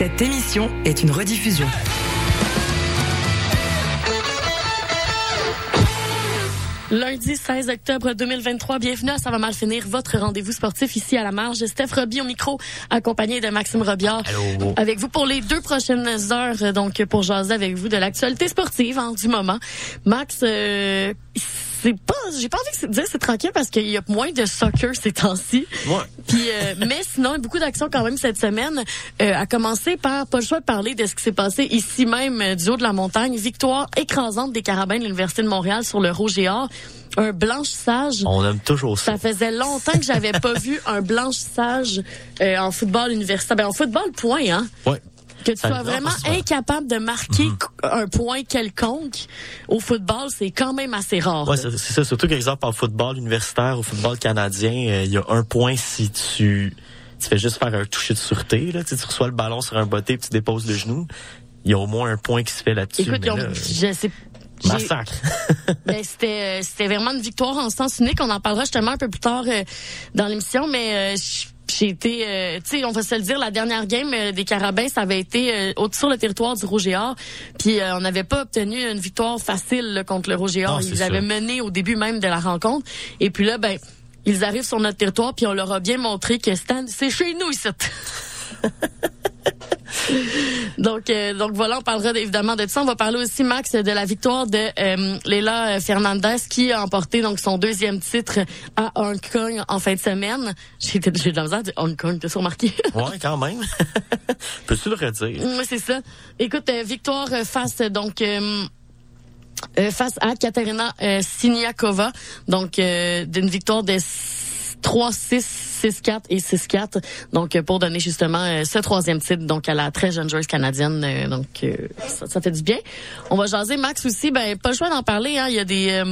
Cette émission est une rediffusion. Lundi 16 octobre 2023, bienvenue à Ça va mal finir, votre rendez-vous sportif ici à la marge. Steph Roby au micro, accompagné de Maxime Robillard. Allô. Avec vous pour les deux prochaines heures, donc pour jaser avec vous de l'actualité sportive hein, du moment. Max, euh, c'est pas, j'ai pas envie de dire c'est tranquille parce qu'il y a moins de soccer ces temps-ci. Ouais. Puis, euh, mais sinon, beaucoup d'actions quand même cette semaine. Euh, à commencer par, pas le choix de parler de ce qui s'est passé ici même euh, du haut de la montagne. Victoire écrasante des Carabins de l'Université de Montréal sur le Rouge et Or. Un blanchissage. On aime toujours ça. Ça faisait longtemps que j'avais pas vu un blanchissage euh, en football universitaire. Ben, en football, point, hein? Ouais. Que tu Ça sois vraiment incapable de marquer Mhm. un point quelconque au football, c'est quand même assez rare. Ouais, c'est ça. Surtout qu'exemple en football universitaire, au football canadien, euh, il y a un point si tu tu fais juste faire un toucher de sûreté. Là, tu, sais, tu reçois le ballon sur un botté puis tu déposes le genou. Il y a au moins un point qui se fait là-dessus. Écoute, là, je sais. massacre. Ben, c'était euh, c'était vraiment une victoire en sens unique. On en parlera justement un peu plus tard euh, dans l'émission, mais euh, j- j'ai été, euh, tu sais, on va se le dire, la dernière game euh, des Carabins, ça avait été euh, sur le territoire du Rouge et Or, puis euh, on n'avait pas obtenu une victoire facile là, contre le Rouge et Or. Non, Ils ça. avaient mené au début même de la rencontre, et puis là, ben, ils arrivent sur notre territoire, puis on leur a bien montré que Stan, c'est chez nous ici. Donc, euh, donc voilà, on parlera évidemment de ça. On va parler aussi, Max, de la victoire de euh, Leila Fernandez qui a emporté donc son deuxième titre à Hong Kong en fin de semaine. J'ai de la misère dire Hong Kong, t'as remarqué? ouais, quand même. Peux-tu le redire? oui, c'est ça. Écoute, euh, victoire euh, face donc euh, euh, face à Katerina euh, Siniakova. Donc euh, d'une victoire de 3-6, 6-4 et 6-4. Donc euh, pour donner justement euh, ce troisième titre donc à la très jeune joueuse canadienne. Euh, donc ça, ça fait du bien. On va jaser Max aussi. Ben pas le choix d'en parler. Hein. Il y a des,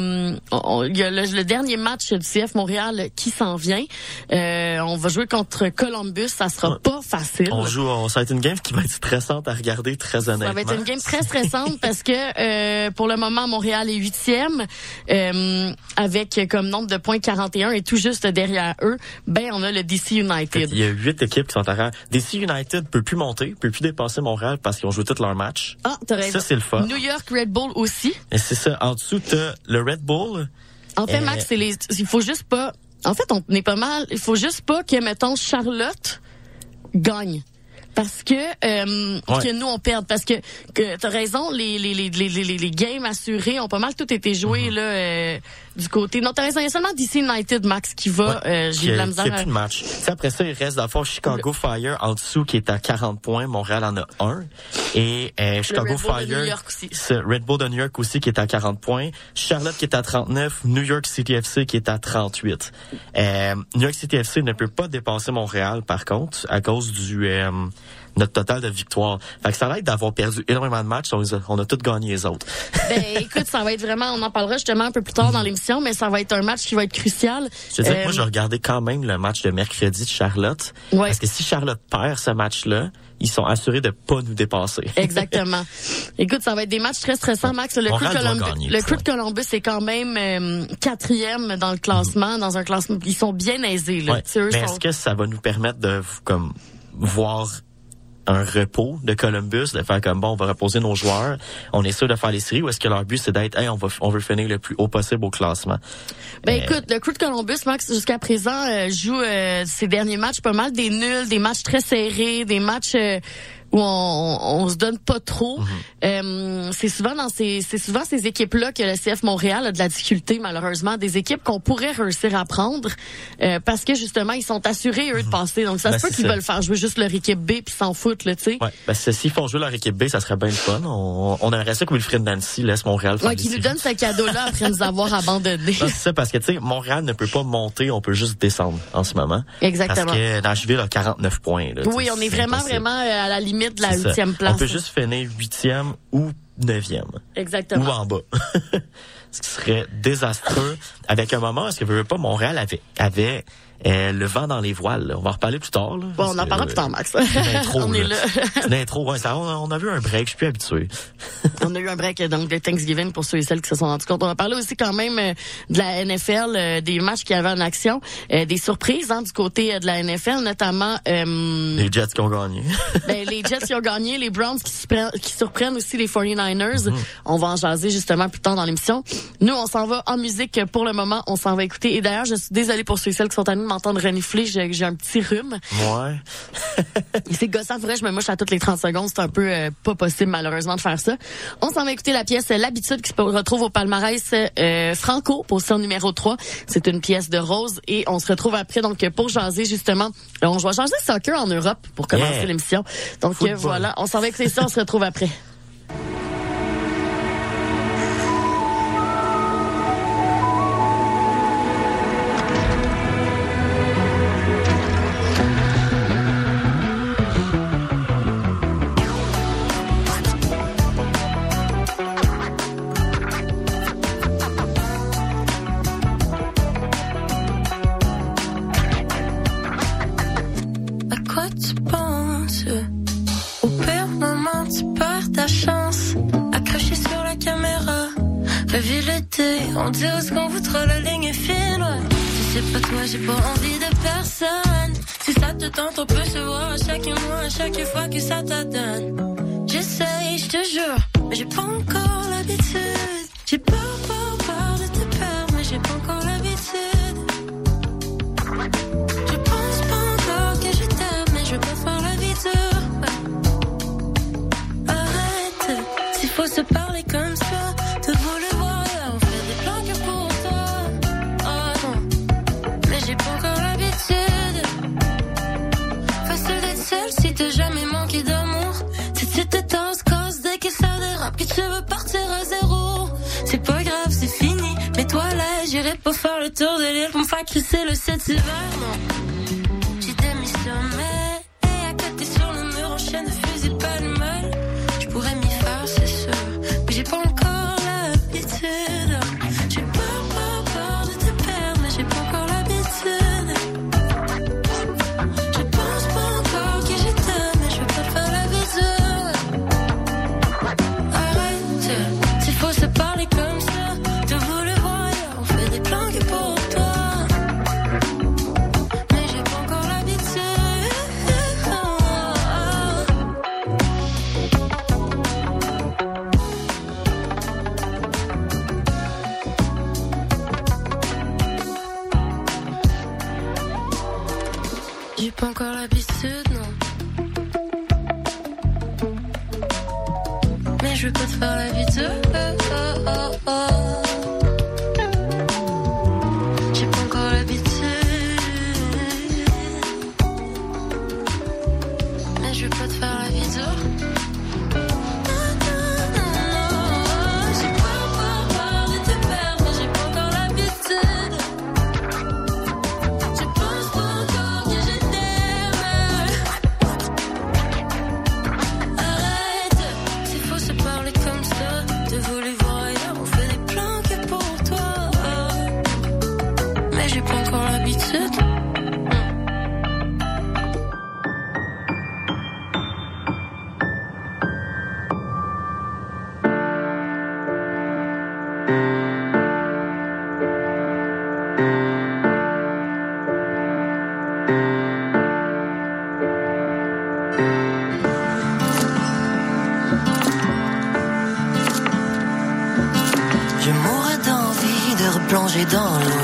on- il y a le, le dernier match du CF Montréal qui s'en vient. Euh, on va jouer contre Columbus. Ça sera Ouais. pas facile. On joue, on, ça va être une game qui va être stressante à regarder très honnêtement. Ça va être une game très stressante parce que euh, pour le moment, Montréal est huitième euh, avec comme nombre de points 41 et tout juste derrière eux, ben on a le DC United. Il y a huit équipes qui sont arrière. DC United peut plus monter, peut plus dépasser Montréal parce qu'ils ont joué tous leurs matchs. Ah, t'as raison. Ça, c'est le fun. New York Red Bull aussi. Et c'est ça. En dessous, t'as le Red Bull. En fait, Euh, Max, c'est les. Il faut juste pas. En fait, on est pas mal. Il faut juste pas que mettons Charlotte gagne. Parce que euh, Ouais. que nous on perde parce que que t'as raison les les, les les les les games assurés ont pas mal tout été joués Mhm. là euh, du côté raison il y a seulement DC United Max qui va euh, qui j'ai de la a, misère qui a à- plus de match. Après ça, il reste d'abord Chicago Fire en dessous qui est à 40 points. Montréal en a un. Et euh, Chicago Red Bull de Fire, New York aussi. Red Bull de New York aussi qui est à 40 points. Charlotte qui est à 39. New York City FC qui est à 38. Euh, New York City FC ne peut pas dépasser Montréal par contre à cause du euh, notre total de victoires. Fait que ça va être d'avoir perdu énormément de matchs. On, a- on a tous gagné les autres. ben écoute ça va être vraiment on en parlera justement un peu plus tard dans l'émission mais ça va être un match qui va être crucial Je dis que Euh, moi, je regardais quand même le match de mercredi de Charlotte. Ouais. Parce que si Charlotte perd ce match-là, ils sont assurés de pas nous dépasser. Exactement. Écoute, ça va être des matchs très stressants, Max. Le, Montréal Crew de Columbus, gagner, le point. Crew de Columbus est quand même euh, quatrième dans le classement, dans un classement. Ils sont bien aisés. Là. Ouais. Eux Mais sont- est-ce que ça va nous permettre de comme voir un repos de Columbus, de faire comme bon, on va reposer nos joueurs, on est sûr de faire les séries, ou est-ce que leur but c'est d'être, hey, on va, on veut finir le plus haut possible au classement. Ben Euh, écoute, le Crew de Columbus, Max, jusqu'à présent, euh, joue euh, ses derniers matchs pas mal des nuls, des matchs très serrés, des matchs euh, où on, on se donne pas trop. Mhm. Euh, c'est souvent dans ces c'est souvent ces équipes là que le CF Montréal a de la difficulté malheureusement des équipes qu'on pourrait réussir à prendre euh, parce que justement ils sont assurés eux de passer donc ça Ben, se peut qu'ils veulent faire jouer juste leur équipe B puis s'en foutent là tu sais Ouais, que s'ils font jouer leur équipe B, ça serait bien le fun. On, on aimerait ça que Wilfred Nancy laisse Montréal faire ouais, qui nous donne ce cadeau là après nous avoir abandonnés Non, c'est ça, parce que, tu sais, Montréal ne peut pas monter, on peut juste descendre en ce moment. exactement Parce que Nashville a 49 points. Là, oui on est vraiment impossible. vraiment euh, à la limite de la C'est ça. huitième place On peut juste finir huitième ou neuvième. Exactement. Ou en bas. Ce qui serait désastreux avec un moment, est-ce que veut pas, Montréal avait, avait euh, le vent dans les voiles. On va en reparler plus tard. Là, bon, on en parlera plus tard, Max. Intro, on est là. une intro, ouais, ça, on, a vu un break, je suis plus habitué. on a eu un break donc de Thanksgiving pour ceux et celles qui se sont rendus compte. On va parler aussi quand même euh, de la NFL, euh, des matchs qui avaient en action, des surprises hein, du côté de la NFL, notamment les Jets qui ont gagné. ben, les Jets qui ont gagné, les Browns qui, qui surprennent aussi les 49ers. Mm-hmm. On va en jaser justement plus tard dans l'émission. Nous, on s'en va en musique pour le moment. On s'en va écouter. Et d'ailleurs, je suis désolée pour ceux et celles qui sont à nous m'entendre renifler, j'ai un petit rhume. Ouais. c'est gossant, vrai, je me mouche à toutes les 30 secondes. C'est un peu euh, pas possible, malheureusement, de faire ça. On s'en va écouter la pièce L'habitude qui se retrouve au palmarès euh, Franco, position numéro 3. C'est une pièce de Rose et on se retrouve après, donc, pour jaser, justement. On va jaser soccer en Europe pour commencer l'émission. Donc, voilà, on s'en va écouter ça, on se retrouve après. On dirait ce qu'on voudra, la ligne est fine, Si c'est pas toi, j'ai pas envie de personne. Si ça te tente, on peut se voir à chaque mois, à chaque fois que ça t'adonne. J'essaye, je te jure, mais j'ai pas encore l'habitude. J'ai peur, peur, peur de te perdre, mais j'ai pas encore pour faire le tour de l'île. Pour me faire le 7 hiver, non. J'ai démissionné. Et à côté sur le mur en chaîne de fusil pas le mal. Je pourrais m'y faire, c'est sûr, mais j'ai pas Je tombe dans le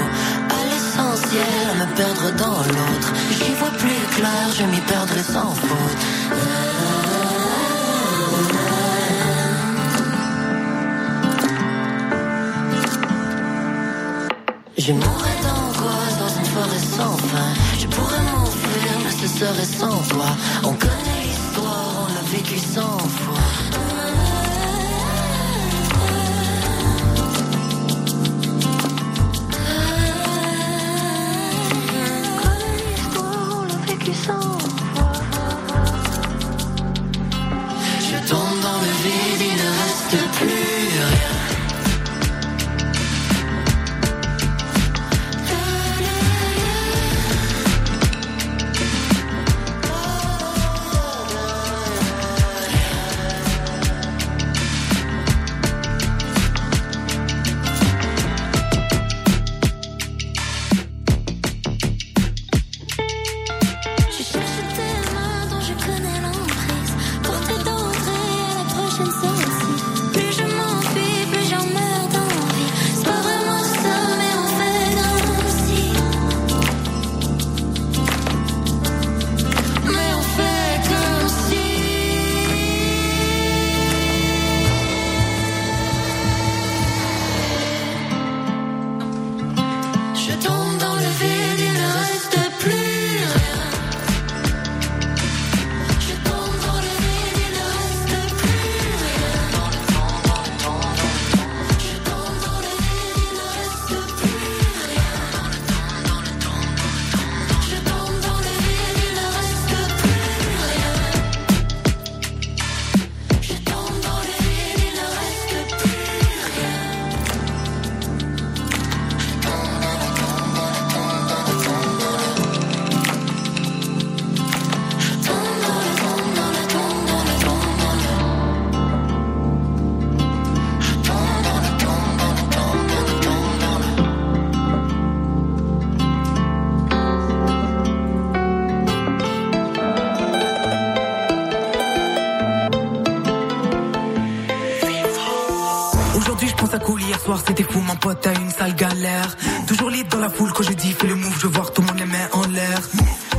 soir c'était fou, mon pote t'as une sale galère. Toujours libre dans la foule quand je dis fais le move, je vois tout le monde les mains en l'air.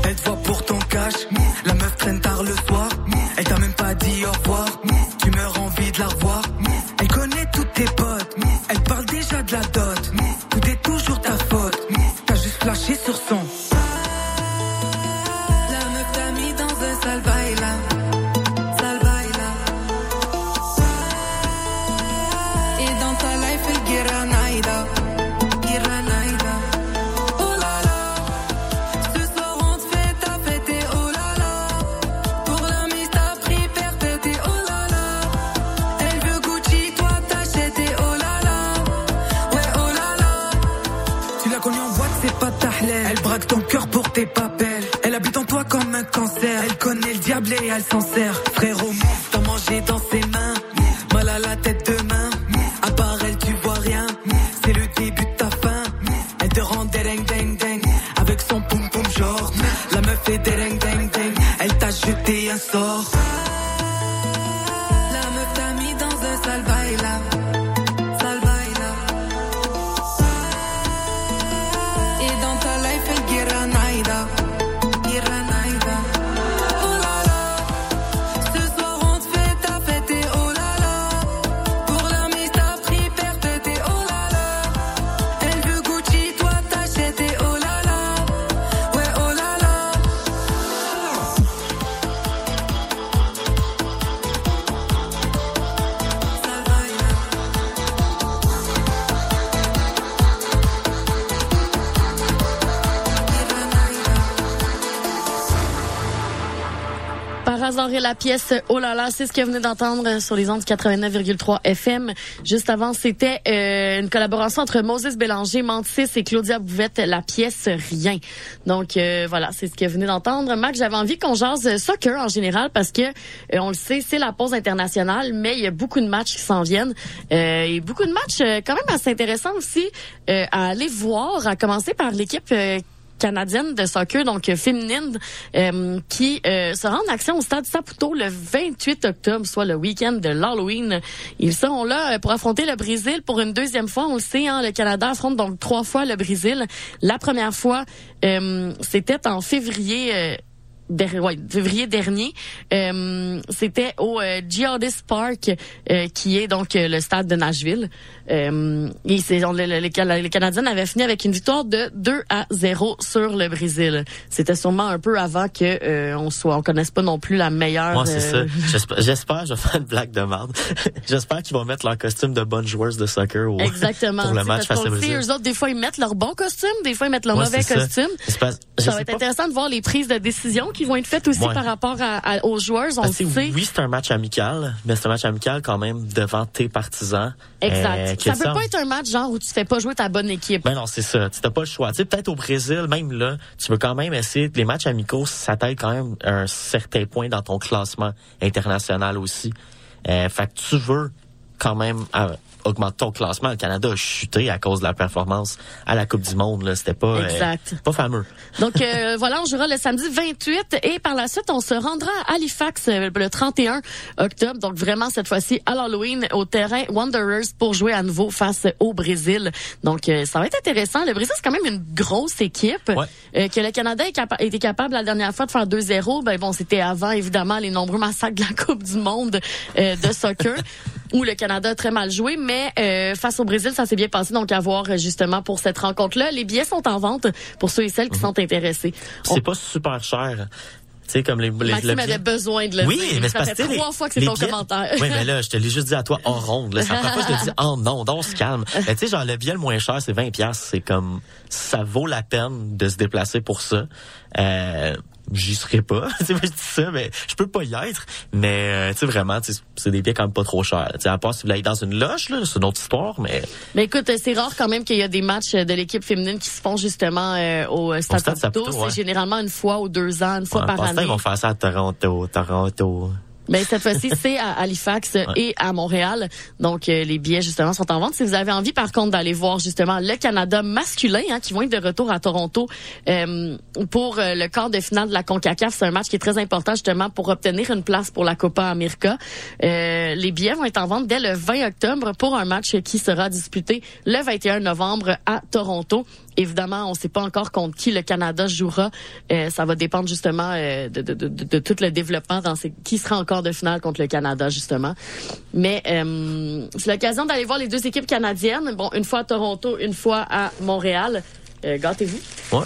Elle te voit pour ton cash, la meuf traîne tard le soir. Elle t'a même pas dit au revoir, tu meurs envie de la revoir. Elle connaît toutes tes potes, elle parle déjà de la dot. Diable pièce Oh là là, c'est ce que vous venez d'entendre sur les ondes 89,3 FM. Juste avant, c'était euh, une collaboration entre Moses Bélanger, Mantis et Claudia Bouvette, la pièce Rien. Donc euh, voilà, c'est ce que vous venez d'entendre. Mac, j'avais envie qu'on jase soccer en général parce que euh, on le sait, c'est la pause internationale, mais il y a beaucoup de matchs qui s'en viennent euh, et beaucoup de matchs euh, quand même assez intéressants aussi euh, à aller voir. À commencer par l'équipe. Canadienne de soccer, donc euh, féminine, euh, qui euh, sera en action au stade Saputo le 28 octobre, soit le week-end de l'Halloween. Ils seront là euh, pour affronter le Brésil pour une deuxième fois. On le sait, hein, le Canada affronte donc trois fois le Brésil. La première fois, euh, c'était en février. Euh, der- ouais, février dernier, euh, c'était au euh, Geodis Park, euh, qui est donc euh, le stade de Nashville. Euh, et c'est, on- le- le- les, Cana- les Canadiens avaient fini avec une victoire de 2 à 0 sur le Brésil. C'était sûrement un peu avant que euh, on soit, on connaisse pas non plus la meilleure. Moi, c'est euh, ça. J'espère, j'espère, je vais faire une blague de merde. j'espère qu'ils vont mettre leur costume de bonnes joueuses de soccer au, Exactement. pour le match face au sait, Brésil. eux autres, des fois, ils mettent leur bon costume, des fois, ils mettent leur Ouais, mauvais ça. costume. Ça sais va être intéressant de voir les prises de décision qui vont être faites aussi Ouais. par rapport à, à- aux joueurs. On Parce que le sait. oui, c'est un match amical, mais c'est un match amical quand même devant tes partisans. Exact. Euh, ça peut pas être un match genre où tu fais pas jouer ta bonne équipe. Ben non, c'est ça. Tu n'as pas le choix. Tu sais, peut-être au Brésil, même là, tu veux quand même essayer. Les matchs amicaux, ça t'aide quand même à un certain point dans ton classement international aussi. Euh, fait que tu veux quand même euh, augmenter ton classement. Le Canada a chuté à cause de la performance à la Coupe du Monde. Là, c'était pas euh, Exact. pas fameux. Donc euh, voilà, on jouera le samedi 28 et par la suite, on se rendra à Halifax euh, le 31 octobre. Donc vraiment cette fois-ci à l'Halloween au terrain Wanderers pour jouer à nouveau face au Brésil. Donc euh, ça va être intéressant. Le Brésil c'est quand même une grosse équipe Ouais. Euh, que le Canada est capa- était capable la dernière fois de faire 2-0. Ben bon, c'était avant évidemment les nombreux massacres de la Coupe du Monde euh, de soccer où le Canada a très mal joué, mais euh, face au Brésil, ça s'est bien passé. Donc à voir euh, justement pour cette rencontre-là. Les billets sont en vente pour ceux et celles qui sont intéressés. C'est pas super cher. Tu sais, comme les, les Maxime le avait besoin de le Oui, dire. mais c'est ça parce que trois fois que c'est ton billets- commentaire. Oui, mais là, je te l'ai juste dit à toi en ronde. Là. Première fois que je te dis oh non, donc on se calme. Mais tu sais, genre le billet le moins cher, c'est 20 pièces. C'est comme ça vaut la peine de se déplacer pour ça. Euh, J'y serais pas. Tu sais, je dis ça, mais je peux pas y être. Mais euh, tu sais vraiment, c'est des billets quand même pas trop chers. Tu sais, à part si vous aller dans une loge, là, c'est une autre histoire. Mais Mais écoute, euh, c'est rare quand même qu'il y a des matchs euh, de l'équipe féminine qui se font justement euh, au Stade Saputo. C'est ouais. généralement une fois ou deux ans, une fois Ouais, par année. ils vont faire ça à Toronto, Toronto. Ben cette fois-ci c'est à Halifax et à Montréal. Donc euh, les billets justement sont en vente. Si vous avez envie par contre d'aller voir justement le Canada masculin hein, qui vont être de retour à Toronto euh, pour euh, le quart de finale de la Concacaf, c'est un match qui est très important justement pour obtenir une place pour la Copa América. Euh, les billets vont être en vente dès le 20 octobre pour un match qui sera disputé le 21 novembre à Toronto. Évidemment, on ne sait pas encore contre qui le Canada jouera. Euh, ça va dépendre justement euh, de, de, de, de, tout le développement dans ces, qui sera encore de finale contre le Canada justement. Mais euh, c'est l'occasion d'aller voir les deux équipes canadiennes. Bon, une fois à Toronto, une fois à Montréal. Euh, Gâtez-vous. Ouais.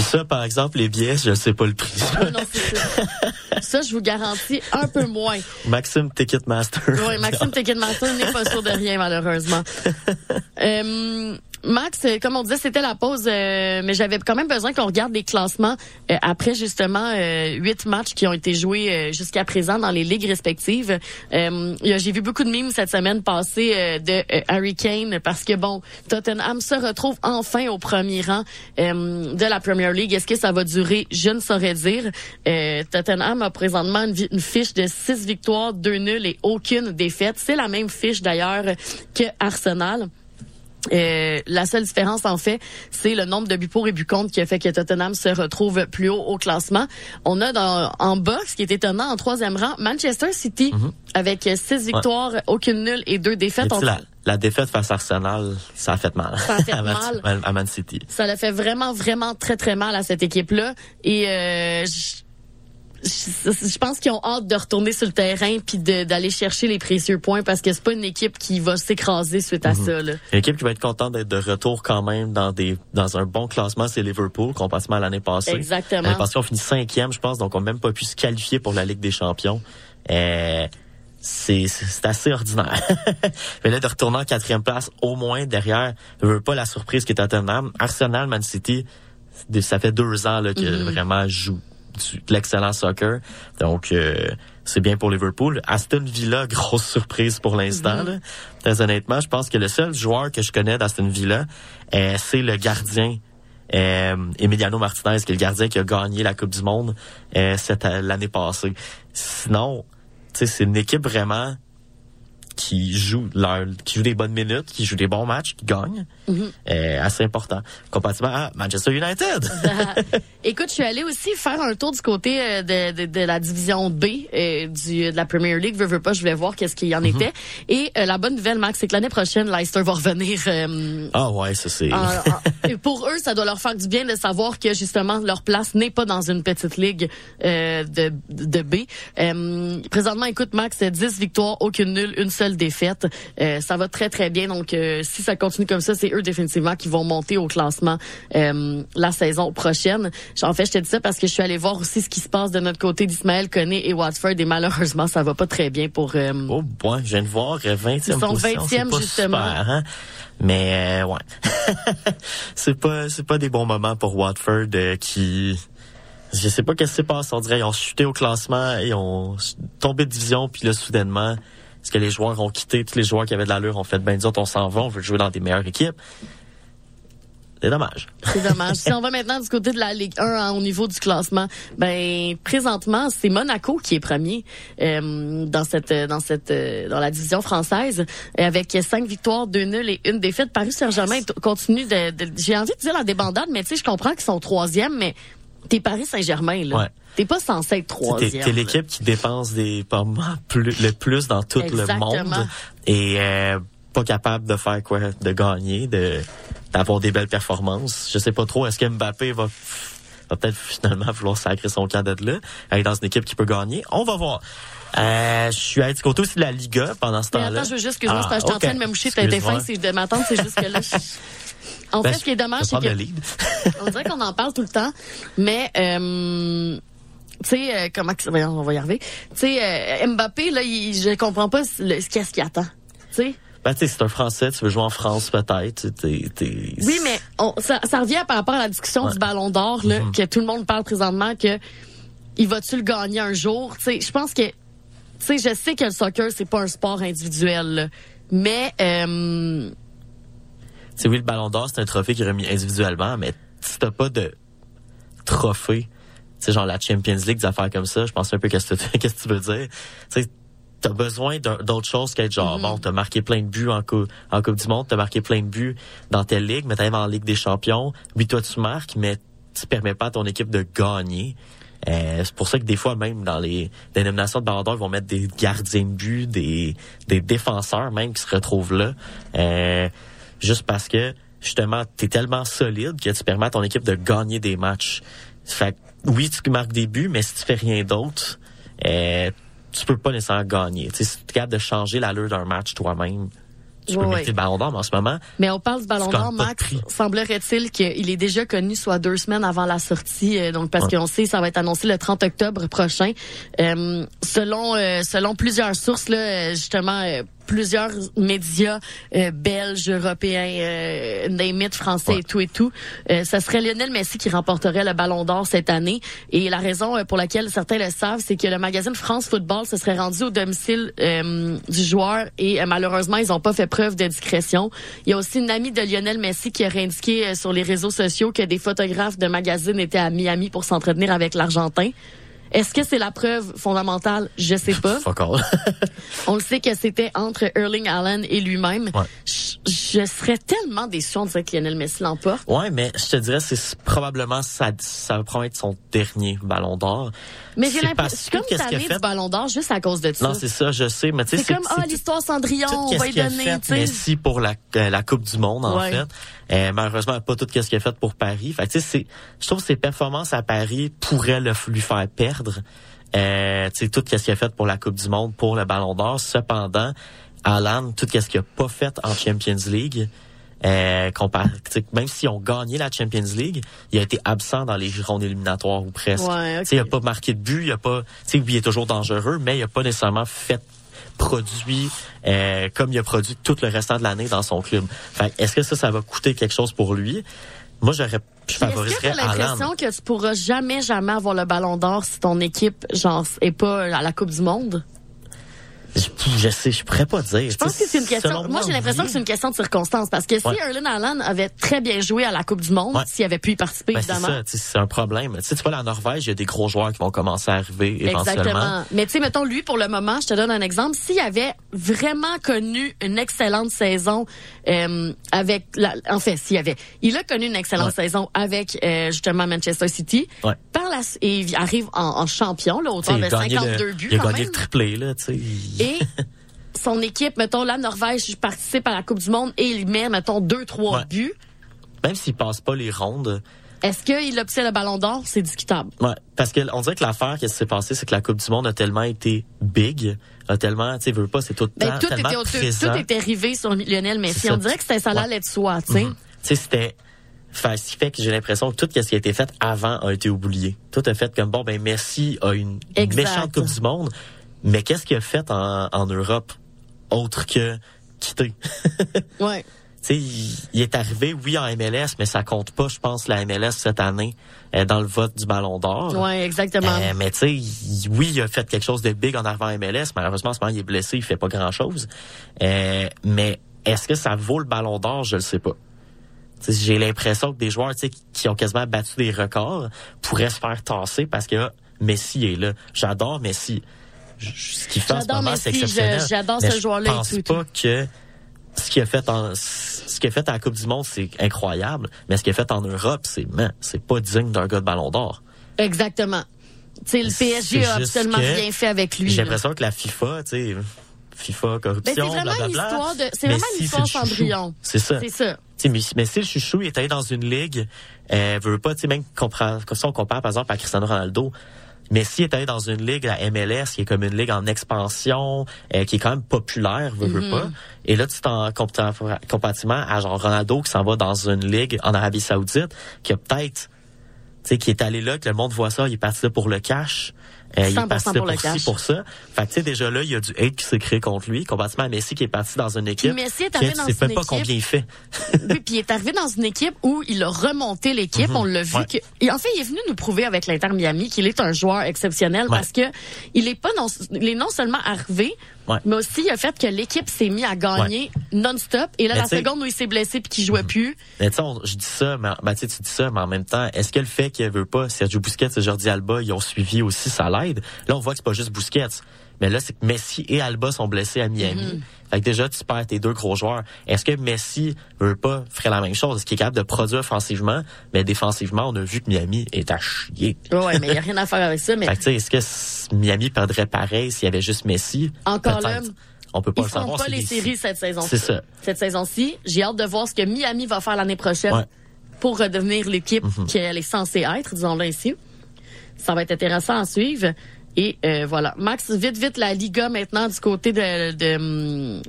Ça, par exemple, les billets, je ne sais pas le prix. Ah non, c'est ça. ça, je vous garantis un peu moins. Maxime Ticketmaster. Oui, Maxime Ticketmaster n'est pas sûr de rien, malheureusement. Euh, Max, euh, comme on disait, c'était la pause, euh, mais j'avais quand même besoin qu'on regarde les classements euh, après justement huit matchs qui ont été joués jusqu'à présent dans les ligues respectives. J'ai vu beaucoup de mimes cette semaine passer de Harry Kane parce que bon, Tottenham se retrouve enfin au premier rang de la Premier League. Est-ce que ça va durer? Je ne saurais dire. Euh, Tottenham a présentement une, fiche de six victoires, deux nuls et aucune défaite. C'est la même fiche d'ailleurs que Arsenal. Euh, la seule différence, en fait, c'est le nombre de buts pour et buts contre qui a fait que Tottenham se retrouve plus haut au classement. On a dans, en bas, ce qui est étonnant, en troisième rang, Manchester City, avec six victoires, aucune nulle et deux défaites. On- la, défaite face à Arsenal, ça a fait mal. Ça a fait à Man- mal. à Man City. Ça l'a fait vraiment, vraiment très, très mal à cette équipe-là. Et euh, je je- pense qu'ils ont hâte de retourner sur le terrain puis d'aller chercher les précieux points parce que c'est pas une équipe qui va s'écraser suite à ça. Là. Une équipe qui va être contente d'être de retour quand même dans des dans un bon classement, c'est Liverpool, comparativement à l'année passée. Exactement. L'année passée, on finit cinquième, je pense, donc on n'a même pas pu se qualifier pour la Ligue des Champions. Euh, c'est assez ordinaire. Mais là, de retourner en quatrième place, au moins derrière, ne veut pas la surprise qui est Tottenham. Arsenal, Man City, ça fait deux ans là, que Mm-hmm. vraiment joue de l'excellent soccer. Donc, euh, c'est bien pour Liverpool. Aston Villa, grosse surprise pour l'instant. là. Très honnêtement, je pense que le seul joueur que je connais d'Aston Villa, euh, c'est le gardien euh, Emiliano Martinez, qui est le gardien qui a gagné la Coupe du Monde euh, cette l'année passée. Sinon, c'est une équipe vraiment qui joue leur, qui joue des bonnes minutes, qui joue des bons matchs, qui gagne. Euh, assez important. Comparativement à Manchester United. Écoute, je suis allée aussi faire un tour du côté euh, de, de, de la division B euh, du, de la Premier League. Veux, veux pas, je voulais voir qu'est-ce qu'il y en était. Et euh, la bonne nouvelle, Max, c'est que l'année prochaine, Leicester va revenir. Ah ouais, ça c'est. pour eux, ça doit leur faire du bien de savoir que justement leur place n'est pas dans une petite ligue de, de B. Présentement, écoute, Max, c'est 10 victoires, aucune nulle, une seule défaite. Ça va très très bien. Donc, si ça continue comme ça, c'est eux définitivement qui vont monter au classement euh, la saison prochaine. En fait, je te dis ça parce que je suis allée voir aussi ce qui se passe de notre côté d'Ismaël Koné et Watford. Et malheureusement, ça va pas très bien pour. euh, Oh, ouais, je viens de voir euh, 20e Ils sont position. 20e, c'est pas justement. super, hein? Mais euh, ouais. c'est pas c'est pas des bons moments pour Watford euh, qui je sais pas qu'est-ce qui s'est passé, on dirait ils ont chuté au classement et ont tombé de division puis là soudainement est-ce que les joueurs ont quitté, tous les joueurs qui avaient de l'allure ont fait ben nous autres on s'en va, on veut jouer dans des meilleures équipes. C'est dommage. C'est dommage. si on va maintenant du côté de la Ligue 1 hein, au niveau du classement, ben présentement c'est Monaco qui est premier euh, dans cette dans cette euh, dans la division française euh, avec cinq victoires, deux nuls et une défaite. Paris Saint-Germain continue de, de- j'ai envie de dire la débandade, mais tu sais je comprends qu'ils sont troisième, mais t'es Paris Saint-Germain là. Ouais. T'es pas censé être troisième. t'es l'équipe qui dépense des mal plus, le plus dans tout Exactement. le monde et euh, pas capable de faire quoi, de gagner, de d'avoir des belles performances. Je sais pas trop. Est-ce que Mbappé va va peut-être finalement vouloir sacrer son camp de là, être dans une équipe qui peut gagner? On va voir. Euh, je suis à du côté aussi de la Liga pendant ce Mais temps-là. attends, je veux juste, excuse-moi, Ah, c'est parce que j'étais en train de me moucher, t'as été fin, c'est de m'attendre, c'est juste que là. je- En Ben, fait, ce qui est dommage, c'est que. On dirait qu'on en parle tout le temps, mais euh, tu sais euh, comment on va y arriver. Tu sais euh, Mbappé là, il, je comprends pas le- qu'est-ce qu'il attend. Tu sais Ben, tu sais, c'est un Français, tu veux jouer en France peut-être. Oui, mais on, ça, ça revient par rapport à la discussion Ouais. du Ballon d'Or là, que tout le monde parle présentement que il va-tu le gagner un jour. Tu sais, je pense que tu sais, je sais que le soccer c'est pas un sport individuel, là, mais euh, oui, le Ballon d'Or, c'est un trophée qui est remis individuellement, mais si t'as pas de trophée sais, genre la Champions League, des affaires comme ça, je pense un peu qu'est-ce que, qu'est-ce que tu veux dire. Tu sais, t'as besoin d'un- d'autre chose qu'être genre, bon, t'as marqué plein de buts en, cou- en Coupe du Monde, t'as marqué plein de buts dans telle ligue, mais t'arrives en Ligue des Champions, oui, toi, tu marques, mais tu permets pas à ton équipe de gagner. Euh, c'est pour ça que des fois, même dans les dénominations de Ballon d'Or, ils vont mettre des gardiens de but, des, des défenseurs même qui se retrouvent là. Euh, juste parce que, justement, t'es tellement solide que tu permets à ton équipe de gagner des matchs. Fait que, oui, tu marques des buts, mais si tu fais rien d'autre, euh, tu peux pas nécessairement gagner. Tu si tu es capable de changer l'allure d'un match toi-même, tu peux mettre le ballon d'or, mais en ce moment, Mais on parle du ballon Tu d'or, Max. Semblerait-il qu'il est déjà connu soit deux semaines avant la sortie, euh, donc parce Ouais. qu'on sait ça va être annoncé le 30 octobre prochain. Euh, selon euh, selon plusieurs sources là, euh, justement euh, plusieurs médias euh, belges, européens, euh, français Ouais. et tout et tout, euh, ça serait Lionel Messi qui remporterait le Ballon d'Or cette année. Et la raison euh, pour laquelle certains le savent, c'est que le magazine France Football se serait rendu au domicile euh, du joueur et euh, malheureusement ils n'ont pas fait preuve de discrétion. Il y a aussi une amie de Lionel Messi qui aurait indiqué euh, sur les réseaux sociaux que des photographes de magazines étaient à Miami pour s'entretenir avec l'Argentin. Est-ce que c'est la preuve fondamentale? Je sais pas. On le sait que c'était entre Erling Allen et lui-même. Ouais. Je, je serais tellement déçu, on dirait que Lionel Messi l'emporte. ouais, mais je te dirais, c'est probablement, ça, ça va probablement être son dernier ballon d'or. Mais j'ai l'impression, je suis comme qu'est-ce qu'il a tannée fait? du Ballon d'Or juste à cause de ça. Non, c'est ça, je sais, mais tu sais, C'est comme, ah, tout- l'histoire Cendrillon, on va y donner, tu sais. Messi pour la, euh, la Coupe du Monde, en Ouais. fait. Euh, malheureusement, pas tout ce qu'il a fait pour Paris. Fait que, tu sais, c'est, je trouve que ses performances à Paris pourraient le, lui faire perdre. Euh, tu sais, tout ce qu'il a fait pour la Coupe du Monde, pour le Ballon d'Or. Cependant, Alan, tout ce qu'il a pas fait en Champions League, euh, même s'ils ont gagné la Champions League, il a été absent dans les rondes éliminatoires ou presque. Ouais, ok. Tu sais, il a pas marqué de but, il a pas, tu sais, oui, il est toujours dangereux, mais il a pas nécessairement fait produit euh, comme il a produit tout le restant de l'année dans son club. Fait est-ce que ça, ça va coûter quelque chose pour lui? Moi, j'aurais, je Puis Est-ce que favoriserais t'as l'impression que tu pourras jamais, jamais avoir le Ballon d'Or si ton équipe, genre, est pas à la Coupe du Monde? Je, sais, je pourrais pas dire. Je pense que c'est une question. Moi, j'ai l'impression que c'est une question de circonstance parce que si Ouais. Erling Haaland avait très bien joué à la Coupe du Monde, Ouais. s'il avait pu y participer, Ben, c'est évidemment. sais, c'est un problème. Tu sais, tu vois, la Norvège, il y a des gros joueurs qui vont commencer à arriver éventuellement. Exactement. Mais tu sais, mettons, lui, pour le moment, je te donne un exemple. S'il avait vraiment connu une excellente saison euh, avec... La, en fait, s'il avait... Il a connu une excellente Ouais. saison avec, euh, justement, Manchester City. Ouais. Par la, et il arrive en, en champion, là, sais, de il a gagné 52 le, buts il a gagné même. le triplé, là, tu sais. Et son équipe, mettons, la Norvège participe à la Coupe du Monde et il met, mettons, deux, trois Ouais. buts. Même s'il passe pas les rondes, Est-ce qu'il obtient le ballon d'or? C'est discutable. Ouais, parce que on dirait que l'affaire qui s'est passée, c'est que la Coupe du Monde a tellement été big, a tellement, tu sais, veut pas, c'est tout Ben, temps tout, tellement était, tout, présent. tout était rivé sur Lionel Messi. On dirait que c'était ça Ouais. allait de soi, tu sais. Mhm. Tu sais, c'était, fait, ce qui fait que j'ai l'impression que tout ce qui a été fait avant a été oublié. Tout a fait comme bon, ben Messi a une méchante Coupe du Monde, mais qu'est-ce qu'il a fait en, en Europe autre que quitter? Ouais. Tu sais, il, il est arrivé, oui, en MLS, mais ça compte pas, je pense, la MLS cette année euh, dans le vote du Ballon d'Or. Ouais, exactement. Euh, mais tu sais, oui, il a fait quelque chose de big en arrivant à MLS. Malheureusement, en ce moment, il est blessé, il fait pas grand-chose. Euh, mais est-ce que ça vaut le ballon d'or? Je le sais pas. J'ai l'impression que des joueurs tu sais, qui ont quasiment battu des records pourraient se faire tasser parce que ah, Messi est là. J'adore Messi. Ce qu'il fait en ce J'adore moment, c'est Messi, exceptionnel. je- j'adore ce joueur-là Je pense tout, pas que ce qu'il a fait en ce qu'il a fait à la Coupe du Monde, c'est incroyable. Mais ce qu'il a fait en Europe, c'est c'est pas digne d'un gars de ballon d'or. Exactement. Tu sais, le PSG a absolument rien fait avec lui. J'ai l'impression que la FIFA, tu sais, FIFA, Ben, corruption, c'est vraiment une blablabla. histoire de, c'est vraiment si une histoire c'est. Cendrillon. Ça. C'est ça. Mais, mais si le chouchou il est allé dans une ligue, euh, veut pas, tu sais, même ça on compare par exemple à Cristiano Ronaldo, mais s'il est allé dans une ligue, la MLS, qui est comme une ligue en expansion, euh, qui est quand même populaire, veut, Mm-hmm. veut pas, et là tu t'en comparativement à genre Ronaldo qui s'en va dans une ligue en Arabie Saoudite, qui a peut-être tu sais, qui est allé là, que le monde voit ça, il est parti là pour le cash. Euh, il est 100% parti pour pour, cash. pour ça. Fait que, tu sais, déjà là, il y a du hate qui s'est créé contre lui, comparativement à Messi qui est parti dans une équipe. Messi est arrivé dans sais même pas combien il fait. Oui, puis il est arrivé dans une équipe où il a remonté l'équipe. On l'a vu Mhm. Ouais. que, et en fait, il est venu nous prouver avec l'Inter Miami qu'il est un joueur exceptionnel Ouais. parce que il est pas non, il est non seulement arrivé, Ouais. mais aussi il a fait que l'équipe s'est mis à gagner non-stop. Et là, Mais la seconde où il s'est blessé puis qu'il jouait plus, Mais on- je dis ça, mais ben, tu dis ça, mais en même temps, est-ce que le fait qu'il veut pas Sergio Busquets et Jordi Alba, ils ont suivi aussi, ça l'aide? Là, on voit que c'est pas juste Busquets. Mais là, c'est que Messi et Alba sont blessés à Miami. Mhm. Fait que déjà, tu perds tes deux gros joueurs. Est-ce que Messi veut pas ferait la même chose? Est-ce qu'il est capable de produire offensivement? Mais défensivement, on a vu que Miami est à chier. ouais, mais il y a rien à faire avec ça. Mais Fait que est-ce que Miami perdrait pareil s'il y avait juste Messi? Encore là, on peut pas ils le savoir. pas les séries cette saison. C'est ça. Cette saison-ci, j'ai hâte de voir ce que Miami va faire l'année prochaine Ouais. Pour redevenir l'équipe qu'elle est censée être, disons-le ainsi. Ça va être intéressant à suivre. Et euh, voilà. Max, vite, vite, la Liga maintenant du côté de, hum,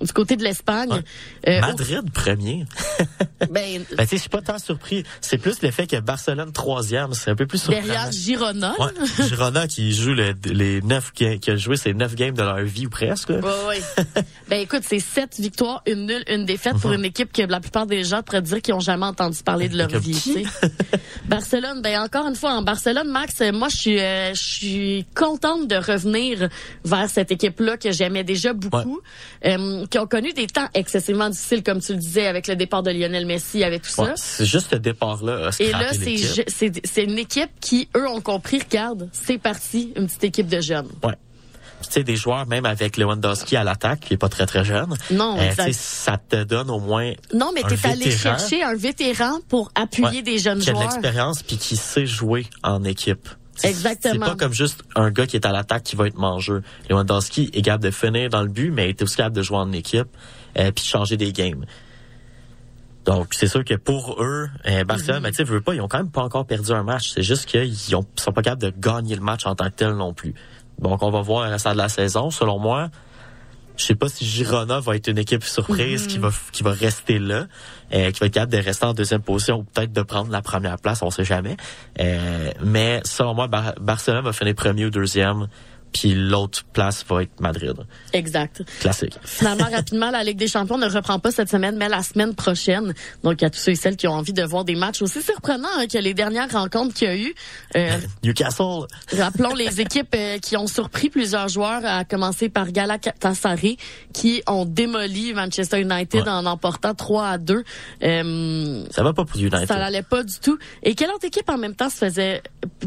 du côté de l'Espagne. Euh, Madrid premier. ben, Ben, tu sais, je suis pas tant surpris. C'est plus le fait que Barcelone troisième, c'est un peu plus surprenant. derrière Girona. Ouais, Girona qui joue le- les neuf qui a joué ses neuf games de leur vie ou presque. là. Ouais, ouais. ben écoute, c'est sept victoires, une nulle, une défaite pour une équipe que la plupart des gens pourraient dire qu'ils ont jamais entendu parler de leur Comme vie. Barcelone, ben encore une fois en Barcelone, Max, moi je suis, euh, je suis contente de revenir vers cette équipe-là que j'aimais déjà beaucoup, euh, qui ont connu des temps excessivement difficiles, comme tu le disais, avec le départ de Lionel Messi, avec tout Ouais, ça. c'est juste ce départ-là. Et là, c'est une équipe qui, eux, ont compris, regarde, c'est parti, une petite équipe de jeunes. Ouais. Tu sais, des joueurs, même avec Lewandowski à l'attaque, qui est pas très très jeune. Non, euh, ça te donne au moins Non, mais t'es allé chercher un vétéran pour appuyer Ouais, des jeunes qui a de joueurs. l'expérience puis qui sait jouer en équipe. Exactement. C'est pas comme juste un gars qui est à l'attaque qui va être mangeux. Lewandowski est capable de finir dans le but, mais il est aussi capable de jouer en équipe euh, puis de changer des games. Donc, c'est sûr que pour eux, euh, Barcelone, Mhm. ben, tu sais, veux pas, ils ont quand même pas encore perdu un match. C'est juste qu'ils ont- sont pas capables de gagner le match en tant que tel non plus. Donc, on va voir le restant de la saison. Selon moi, je sais pas si Girona va être une équipe surprise Mhm. qui va qui va rester là, euh, qui va être capable de rester en deuxième position ou peut-être de prendre la première place, on sait jamais. Euh, mais selon moi, Bar- Barcelone va finir premier ou deuxième, puis l'autre place va être Madrid. Exact. Classique. Finalement, rapidement, la Ligue des Champions ne reprend pas cette semaine, mais la semaine prochaine. Donc, à tous ceux et celles qui ont envie de voir des matchs aussi surprenants hein, que les dernières rencontres qu'il y a eu. Euh, Newcastle. Rappelons les équipes euh, qui ont surpris plusieurs joueurs, à commencer par Galatasaray, qui ont démoli Manchester United Ouais. en emportant 3 à 2. Euh, Ça va pas pour United. ça n'allait pas du tout. Et quelle autre équipe en même temps se faisait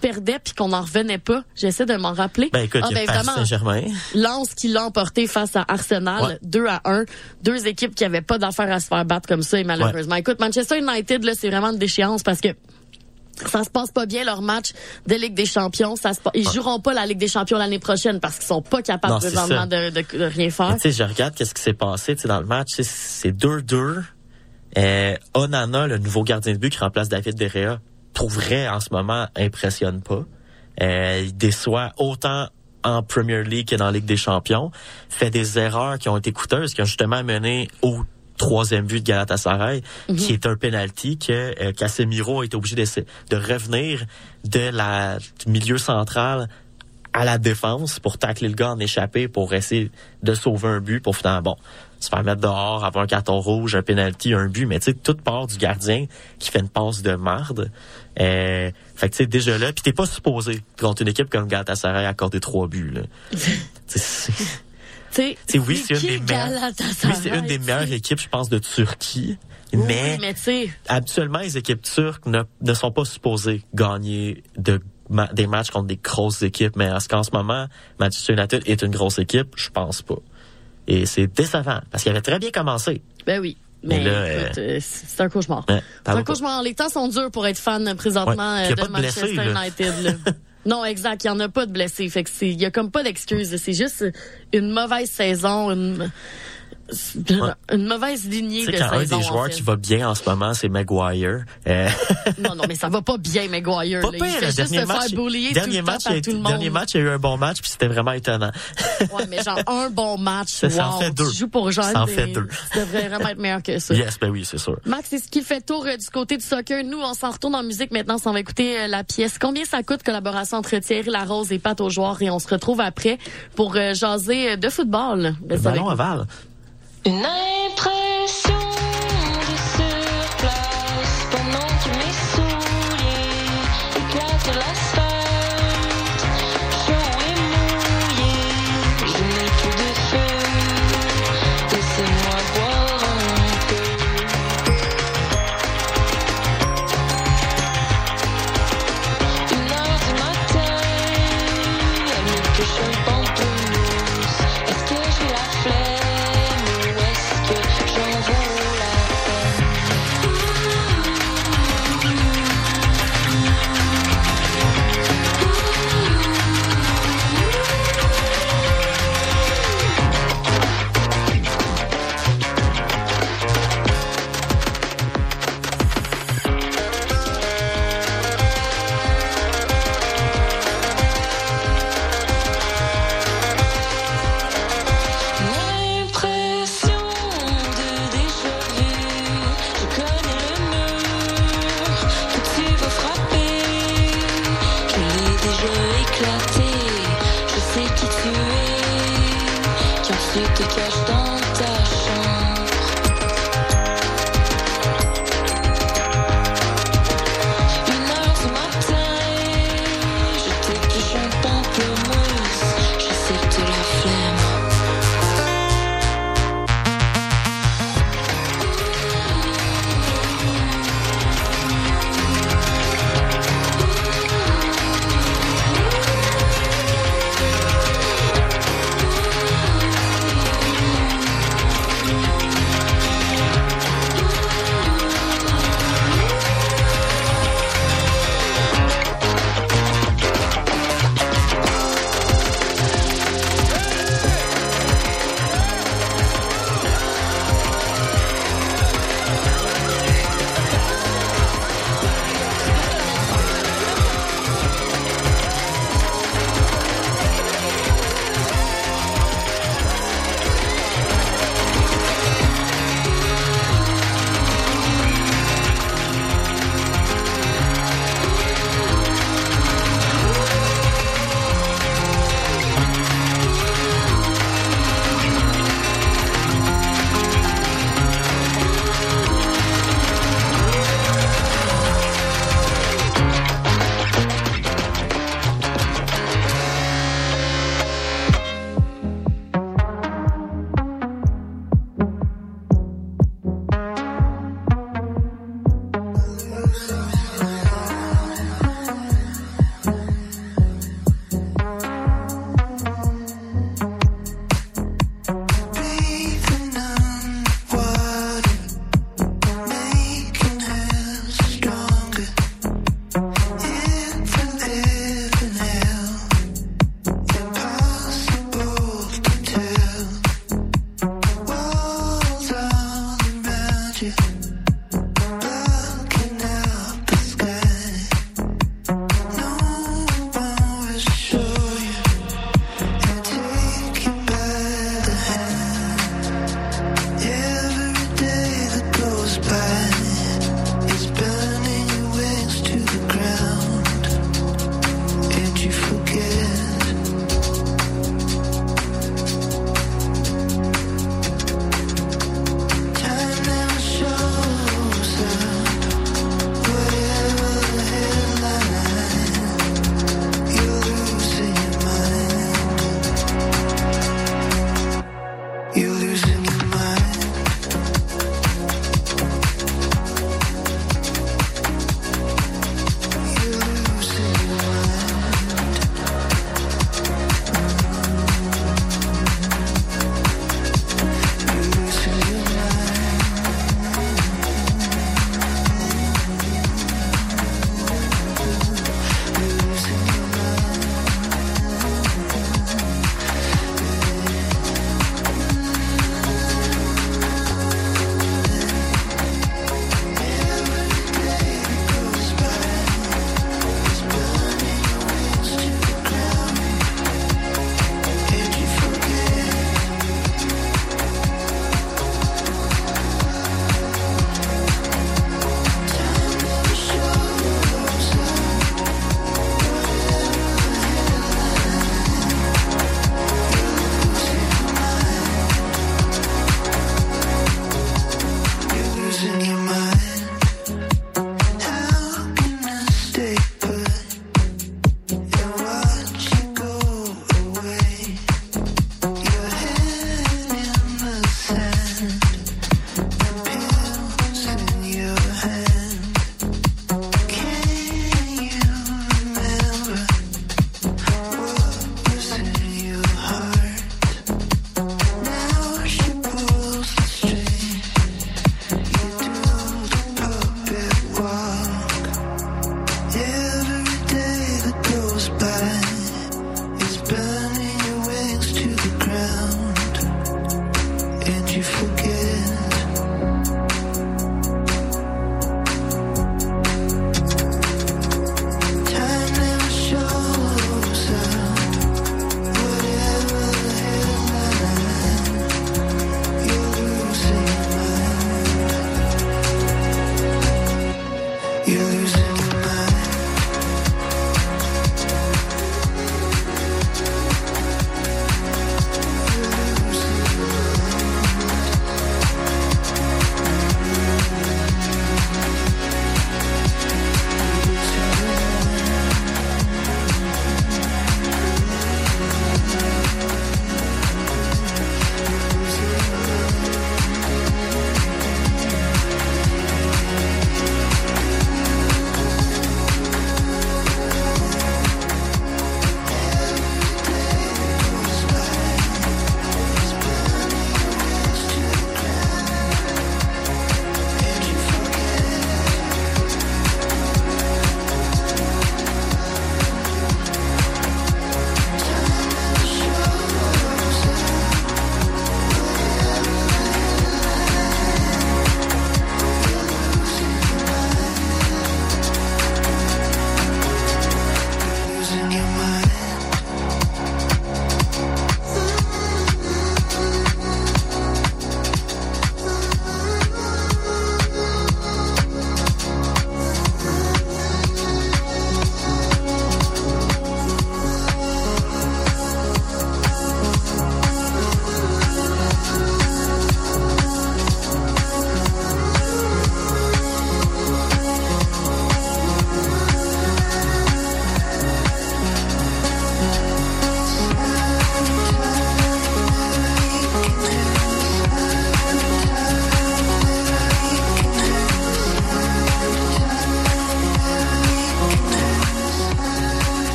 perdait puis qu'on n'en revenait pas? J'essaie de m'en rappeler. Ben écoute, Ah, ben, évidemment, Saint-Germain. Lens qui l'a emporté face à Arsenal, Ouais. 2 à 1. Deux équipes qui avaient pas d'affaires à se faire battre comme ça, et malheureusement. Écoute, Manchester United, là, c'est vraiment une déchéance parce que ça se passe pas bien leur match de Ligue des Champions. Ça se pa- Ils joueront pas la Ligue des Champions l'année prochaine parce qu'ils sont pas capables Non, présentement de, de- de rien faire. Tu sais, je regarde qu'est-ce qui s'est passé dans le match. C'est 2-2. Euh, Onana, le nouveau gardien de but qui remplace David Derrea, pour vrai, en ce moment, impressionne pas. Euh, il déçoit autant en Premier League que dans la Ligue des Champions. Fait des erreurs qui ont été coûteuses, qui ont justement mené au troisième but de Galatasaray, qui est un penalty que euh, Casemiro a été obligé de revenir de la du milieu central à la défense pour tacler le gars en échappé pour essayer de sauver un but pour finalement bon se faire mettre dehors, avoir un carton rouge, un penalty, un but, mais tu sais toute part du gardien qui fait une passe de marde. Euh, fait que tu sais déjà là, puis t'es pas supposé contre une équipe comme Galatasaray accorder trois buts là. Tu sais, c'est- Tu sais, tu sais, oui, c'est une des Oui, c'est une des meilleures équipes, je pense, de Turquie. Oui, mais mais habituellement, les équipes turques ne, ne sont pas supposées gagner de, ma- des matchs contre des grosses équipes. Mais en ce qu'en ce moment, Manchester United est une grosse équipe, je pense pas. Et c'est décevant, parce qu'il avait très bien commencé. ben oui. Mais, Mais là, écoute, euh, c'est un cauchemar. Ouais, c'est un cauchemar. Les temps sont durs pour être fan euh, présentement Ouais, euh, de Manchester. United. là. non, exact. Il y en a pas de blessés. Fait que c'est, il y a comme pas d'excuses. C'est juste une mauvaise saison. Une... une mauvaise lignée de un des en joueurs fait. qui va bien en ce moment, c'est Maguire. Euh, Non, non, mais ça va pas bien, Maguire. pas là. pire, il fait le juste se match, faire bullier tout dernier le temps match, par il a- tout le monde. dernier match, il y a eu un bon match, puis c'était vraiment étonnant. Ouais, mais genre un bon match, Ça, ça en wow, fait deux. tu joues pour genre Ça en fait deux. Tu devrais vraiment être meilleur que ça. yes, ben oui, c'est sûr. Max, c'est ce qui fait tour euh, du côté du soccer. Nous, on s'en retourne en musique maintenant. On va écouter euh, la pièce. Combien ça coûte collaboration entre Thierry Larose et Pat aux joueurs et on se retrouve après pour jaser de football. Le ballon aval. Une impression de surplace pendant que mes souliers éclatent l'asphalte,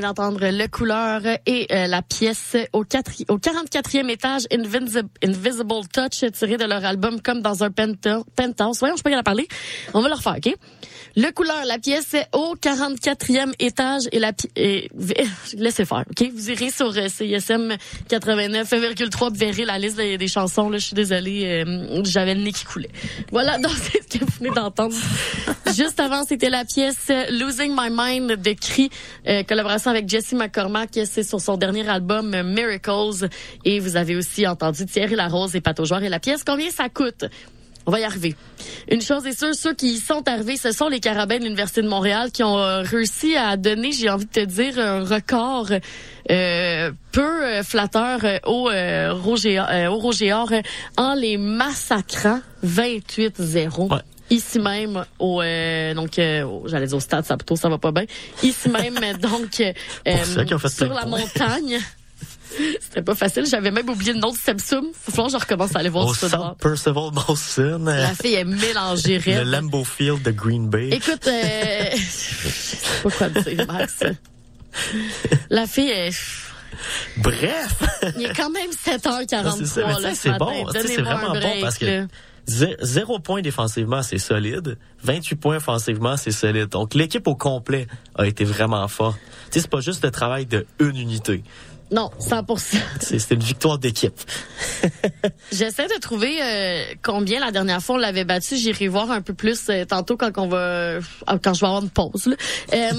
d'entendre le couleur et euh, la pièce au, quatri- au 44e étage, Invisible, Invisible Touch, tiré de leur album Comme dans un penthouse. Voyons, je peux pas y en parler. On va le refaire, OK? Le couleur, la pièce au 44e étage et la et, laissez faire, OK? Vous irez sur CISM 89,3 vous verrez la liste des, chansons. Là, je suis désolée, euh, j'avais le nez qui coulait. Voilà, donc c'est ce que vous venez d'entendre. Juste avant, c'était la pièce euh, Losing My Mind de Cri, euh, collaboration avec Jesse McCormack. C'est sur son dernier album Miracles. Et vous avez aussi entendu Thierry Larose et Pato Joueur. Et la pièce, combien ça coûte? On va y arriver. Une chose est sûre, ceux qui y sont arrivés, ce sont les Carabins de l'Université de Montréal qui ont euh, réussi à donner, j'ai envie de te dire, un record euh, peu euh, flatteur euh, au, euh, Roger, au Roger Or, euh, en les massacrant 28-0. Ouais. Ici même au euh, donc euh, j'allais dire au stade Saputo ça va pas bien ici même donc euh, sur la montagne c'était pas facile j'avais même oublié le nom de Sebsum faut falloir que je recommence à aller voir Au ce centre Percival Molson, la fille est mélangée le. Lambeau Field de Green Bay. Écoute, euh, je sais pas quoi dire, Max. La fille est... Bref, Il est quand même 7h43 c'est ça. Là, bon, c'est vraiment bon parce que là. zé- zéro point défensivement, c'est solide. 28 points offensivement, c'est solide. Donc l'équipe au complet a été vraiment forte. Tu sais, c'est pas juste le travail de une unité. Non, 100%. C'est c'est une victoire d'équipe. J'essaie de trouver euh, combien la dernière fois on l'avait battu. J'irai voir un peu plus euh, tantôt quand on va euh, quand je vais avoir une pause. Là. Euh, je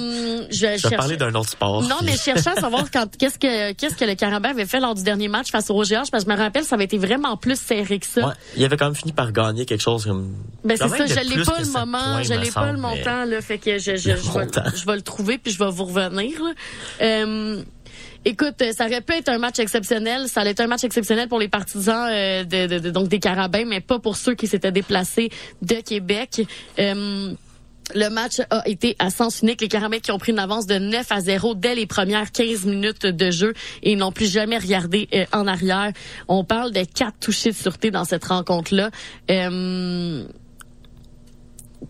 vais Je vais chercher- parler d'un autre sport. Non, mais je cherchais à savoir quand qu'est-ce que qu'est-ce que le Carabin avait fait lors du dernier match face au H, parce que je me rappelle ça avait été vraiment plus serré que ça. Ouais, il avait quand même fini par gagner quelque chose comme. Ben c'est ça, je l'ai pas le moment, points, je l'ai pas le mais- montant là, fait que je je, je, vais, montant. je vais le trouver puis je vais vous revenir. là. Écoute, euh, ça aurait pu être un match exceptionnel. Ça allait être un match exceptionnel pour les partisans euh, de, de- de- donc des Carabins, mais pas pour ceux qui s'étaient déplacés de Québec. Euh, le match a été à sens unique. Les Carabins qui ont pris une avance de 9 à 0 dès les premières 15 minutes de jeu et n'ont plus jamais regardé euh, en arrière. On parle de quatre touchés de sûreté dans cette rencontre-là.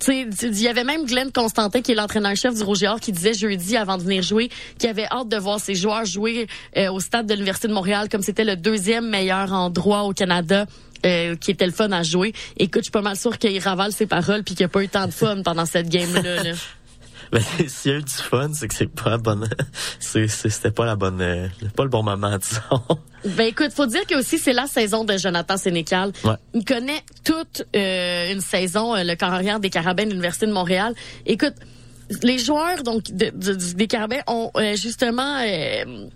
Il y avait même Glenn Constantin, qui est l'entraîneur-chef du Roger Or, qui disait jeudi, avant de venir jouer, qu'il avait hâte de voir ses joueurs jouer euh, au stade de l'Université de Montréal, comme c'était le deuxième meilleur endroit au Canada. euh, qui était le fun à jouer. Écoute, je suis pas mal sûre qu'il ravale ses paroles puis qu'il a pas eu tant de fun pendant cette game-là. là. Ben, s'il y a eu du fun, c'est que c'est pas la bonne. C'était pas la bonne. euh, pas le bon moment, disons. Ben écoute, faut dire que aussi c'est la saison de Jonathan Sénécal. Ouais. Il connaît toute euh, une saison, euh, le corps arrière des Carabins de l'Université de Montréal. Écoute, les joueurs donc de- de- du- des Carabins ont euh, justement euh,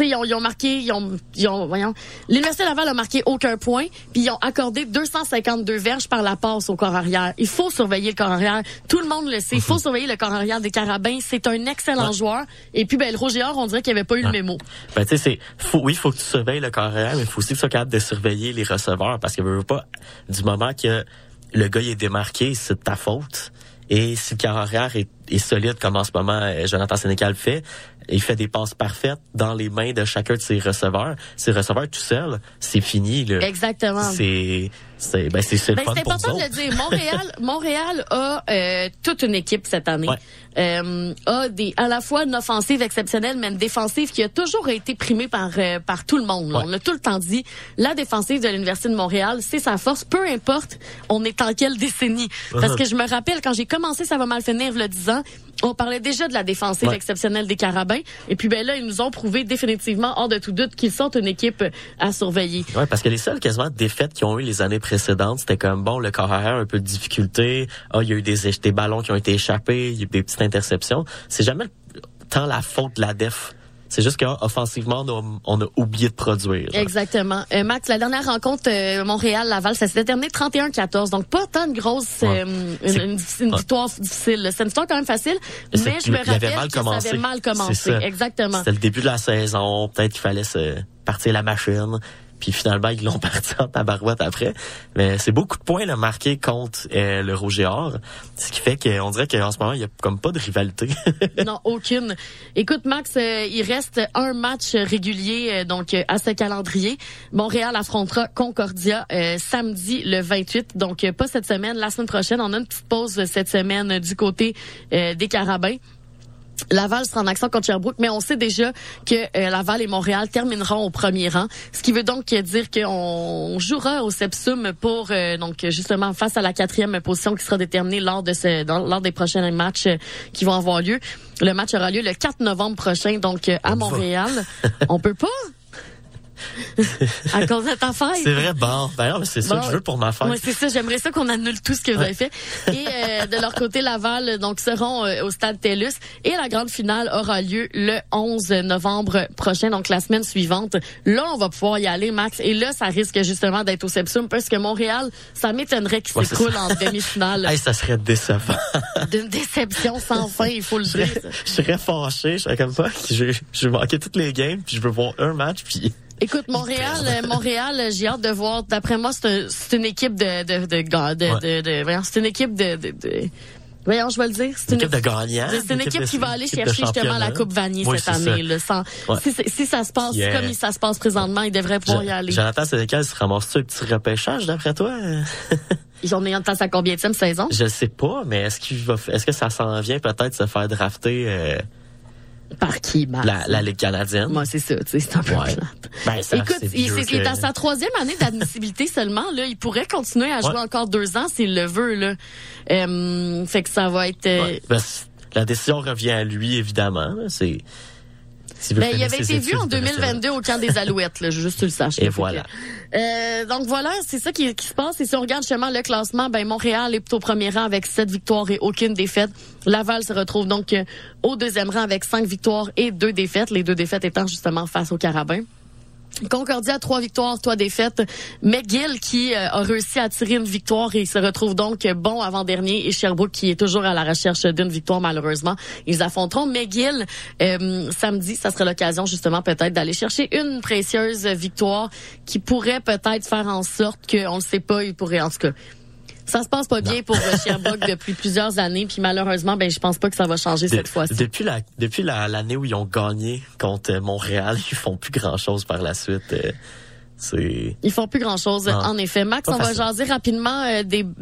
ils ont, ils ont marqué, ils ont, ils ont, voyons, l'Université Laval a marqué aucun point, puis ils ont accordé 252 verges par la passe au corps arrière. Il faut surveiller le corps arrière. Tout le monde le sait. Il faut surveiller le corps arrière des Carabins. C'est un excellent Ouais. joueur. Et puis, ben, le Roger Or, on dirait qu'il avait pas eu le Ouais. mémo. Ben, tu sais, c'est, faut, oui, il faut que tu surveilles le carrière, mais il faut aussi que tu sois capable de surveiller les receveurs parce que veux, veux pas, du moment que le gars il est démarqué, c'est de ta faute. Et si le carrière est, est solide comme en ce moment euh, Jonathan Sénécal fait, il fait des passes parfaites dans les mains de chacun de ses receveurs. Ses receveurs tout seul, c'est fini, là. Exactement. C'est, c'est, ben, c'est, c'est Ben, important de le dire. Montréal, Montréal a euh, toute une équipe cette année. Ouais. Euh, a des à la fois une offensive exceptionnelle, mais une défensive qui a toujours été primée par euh, par tout le monde. Ouais. On a tout le temps dit la défensive de l'université de Montréal, c'est sa force. Peu importe, on est en quelle décennie. Parce que je me rappelle quand j'ai commencé, ça va mal finir le 10 ans. On parlait déjà de la défensive Ouais. exceptionnelle des Carabins. Et puis ben là, ils nous ont prouvé définitivement, hors de tout doute, qu'ils sont une équipe à surveiller. Ouais, parce que les seules quasiment défaites qu'ils ont eu les années précédentes, c'était comme bon, le corps arrière, un peu de difficulté. Ah, il y a eu des, des ballons qui ont été échappés, il y a eu des petites interceptions. C'est jamais tant la faute de la def. C'est juste qu'offensivement, on a, on a oublié de produire. Exactement. Euh, Max, la dernière rencontre euh, Montréal-Laval, ça s'est terminé 31-14. Donc, pas tant de grosse... Ouais. euh, une, une- victoire difficile. C'est une victoire quand même facile, mais que je me il avait rappelle mal que ça commencé. avait mal C'est commencé. ça. Exactement. C'était le début de la saison. Peut-être qu'il fallait se partir la machine. Puis finalement, ils l'ont parti en tabarouette après. Mais c'est beaucoup de points là, marqués contre euh, le Rouge Or. Ce qui fait qu'on dirait qu'en ce moment, il y a comme pas de rivalité. non, aucune. Écoute, Max, euh, il reste un match régulier euh, donc euh, à ce calendrier. Montréal affrontera Concordia euh, samedi le 28. Donc, euh, pas cette semaine, la semaine prochaine. On a une petite pause cette semaine du côté des Carabins. Laval sera en action contre Sherbrooke, mais on sait déjà que euh, Laval et Montréal termineront au premier rang, ce qui veut donc dire qu'on jouera au Sepsum pour euh, donc justement face à la quatrième position qui sera déterminée lors de ce dans- lors des prochains matchs euh, qui vont avoir lieu. Le match aura lieu le 4 novembre prochain, donc à Montréal. on peut pas à cause de ta fête. C'est vrai, bon. D'ailleurs, c'est ça Bon. que je veux pour ma fête. Oui, c'est ça. J'aimerais ça qu'on annule tout ce que vous avez fait. Et euh, de leur côté, Laval donc seront euh, au stade TELUS et la grande finale aura lieu le 11 novembre prochain, donc la semaine suivante. Là, on va pouvoir y aller, Max. Et là, ça risque justement d'être au Sepsum parce que Montréal, ça m'étonnerait qu'il Ouais, s'écroule en demi-finale. Hey, ça serait décevant. D'une déception sans fin, il faut le dire. je serais fâché. Je serais comme ça. Vais manquer toutes les games, puis je veux voir un match, puis... Écoute, Montréal, euh, Montréal, euh, j'ai hâte de voir. D'après moi, c'est un- une équipe de de de de, Ouais. de, c'est une équipe de, de, de- voyons, je vais le dire. C'est Une équipe de gagnants. C'est une équipe qui va aller chercher justement la. Coupe Vanier Oui, cette année. Ouais. si, si ça se passe Yeah. comme ça se passe présentement, ils devraient pouvoir y aller. Jonathan Sénécal se ramasse-tu un petit repêchage d'après toi? Ils ont en place à combien de saison? Je sais pas, mais est-ce qu'il va, est-ce que ça s'en vient peut-être se faire drafter euh, Par qui, Max? la, la Ligue canadienne? Moi, c'est ça, tu sais, c'est un peu Ouais. plate. Ben, ça, Écoute, c'est il, vieux c'est- il est que- à sa troisième année d'admissibilité seulement. Là, il pourrait continuer à jouer Ouais. encore deux ans s'il le veut. Là, Euh, fait que ça va être. euh. Ben, la décision revient à lui, évidemment. C'est. S'il Ben, il avait été vu en il devrait 2022 au camp des Alouettes, là, juste tu le saches. Et voilà. euh, donc voilà, c'est ça qui, qui se passe. Et si on regarde justement le classement, ben Montréal est au premier rang avec sept victoires et aucune défaite. Laval se retrouve donc euh, au deuxième rang avec cinq victoires et deux défaites. Les deux défaites étant justement face aux Carabins. Concordia, trois victoires, trois défaites. McGill qui euh, a réussi à tirer une victoire et se retrouve donc bon avant-dernier. Et Sherbrooke qui est toujours à la recherche d'une victoire malheureusement. Ils affronteront McGill euh, samedi. Ça sera l'occasion justement peut-être d'aller chercher une précieuse victoire qui pourrait peut-être faire en sorte que, on le sait pas, il pourrait en tout cas. Ça se passe pas bien pour Sherbrooke depuis plusieurs années, puis malheureusement, ben je pense pas que ça va changer De- cette fois-ci. Depuis la depuis la- l'année où ils ont gagné contre Montréal, ils font plus grand chose par la suite. euh, Ils font plus grand-chose, Non. en effet. Max, on va jaser rapidement euh, des, de,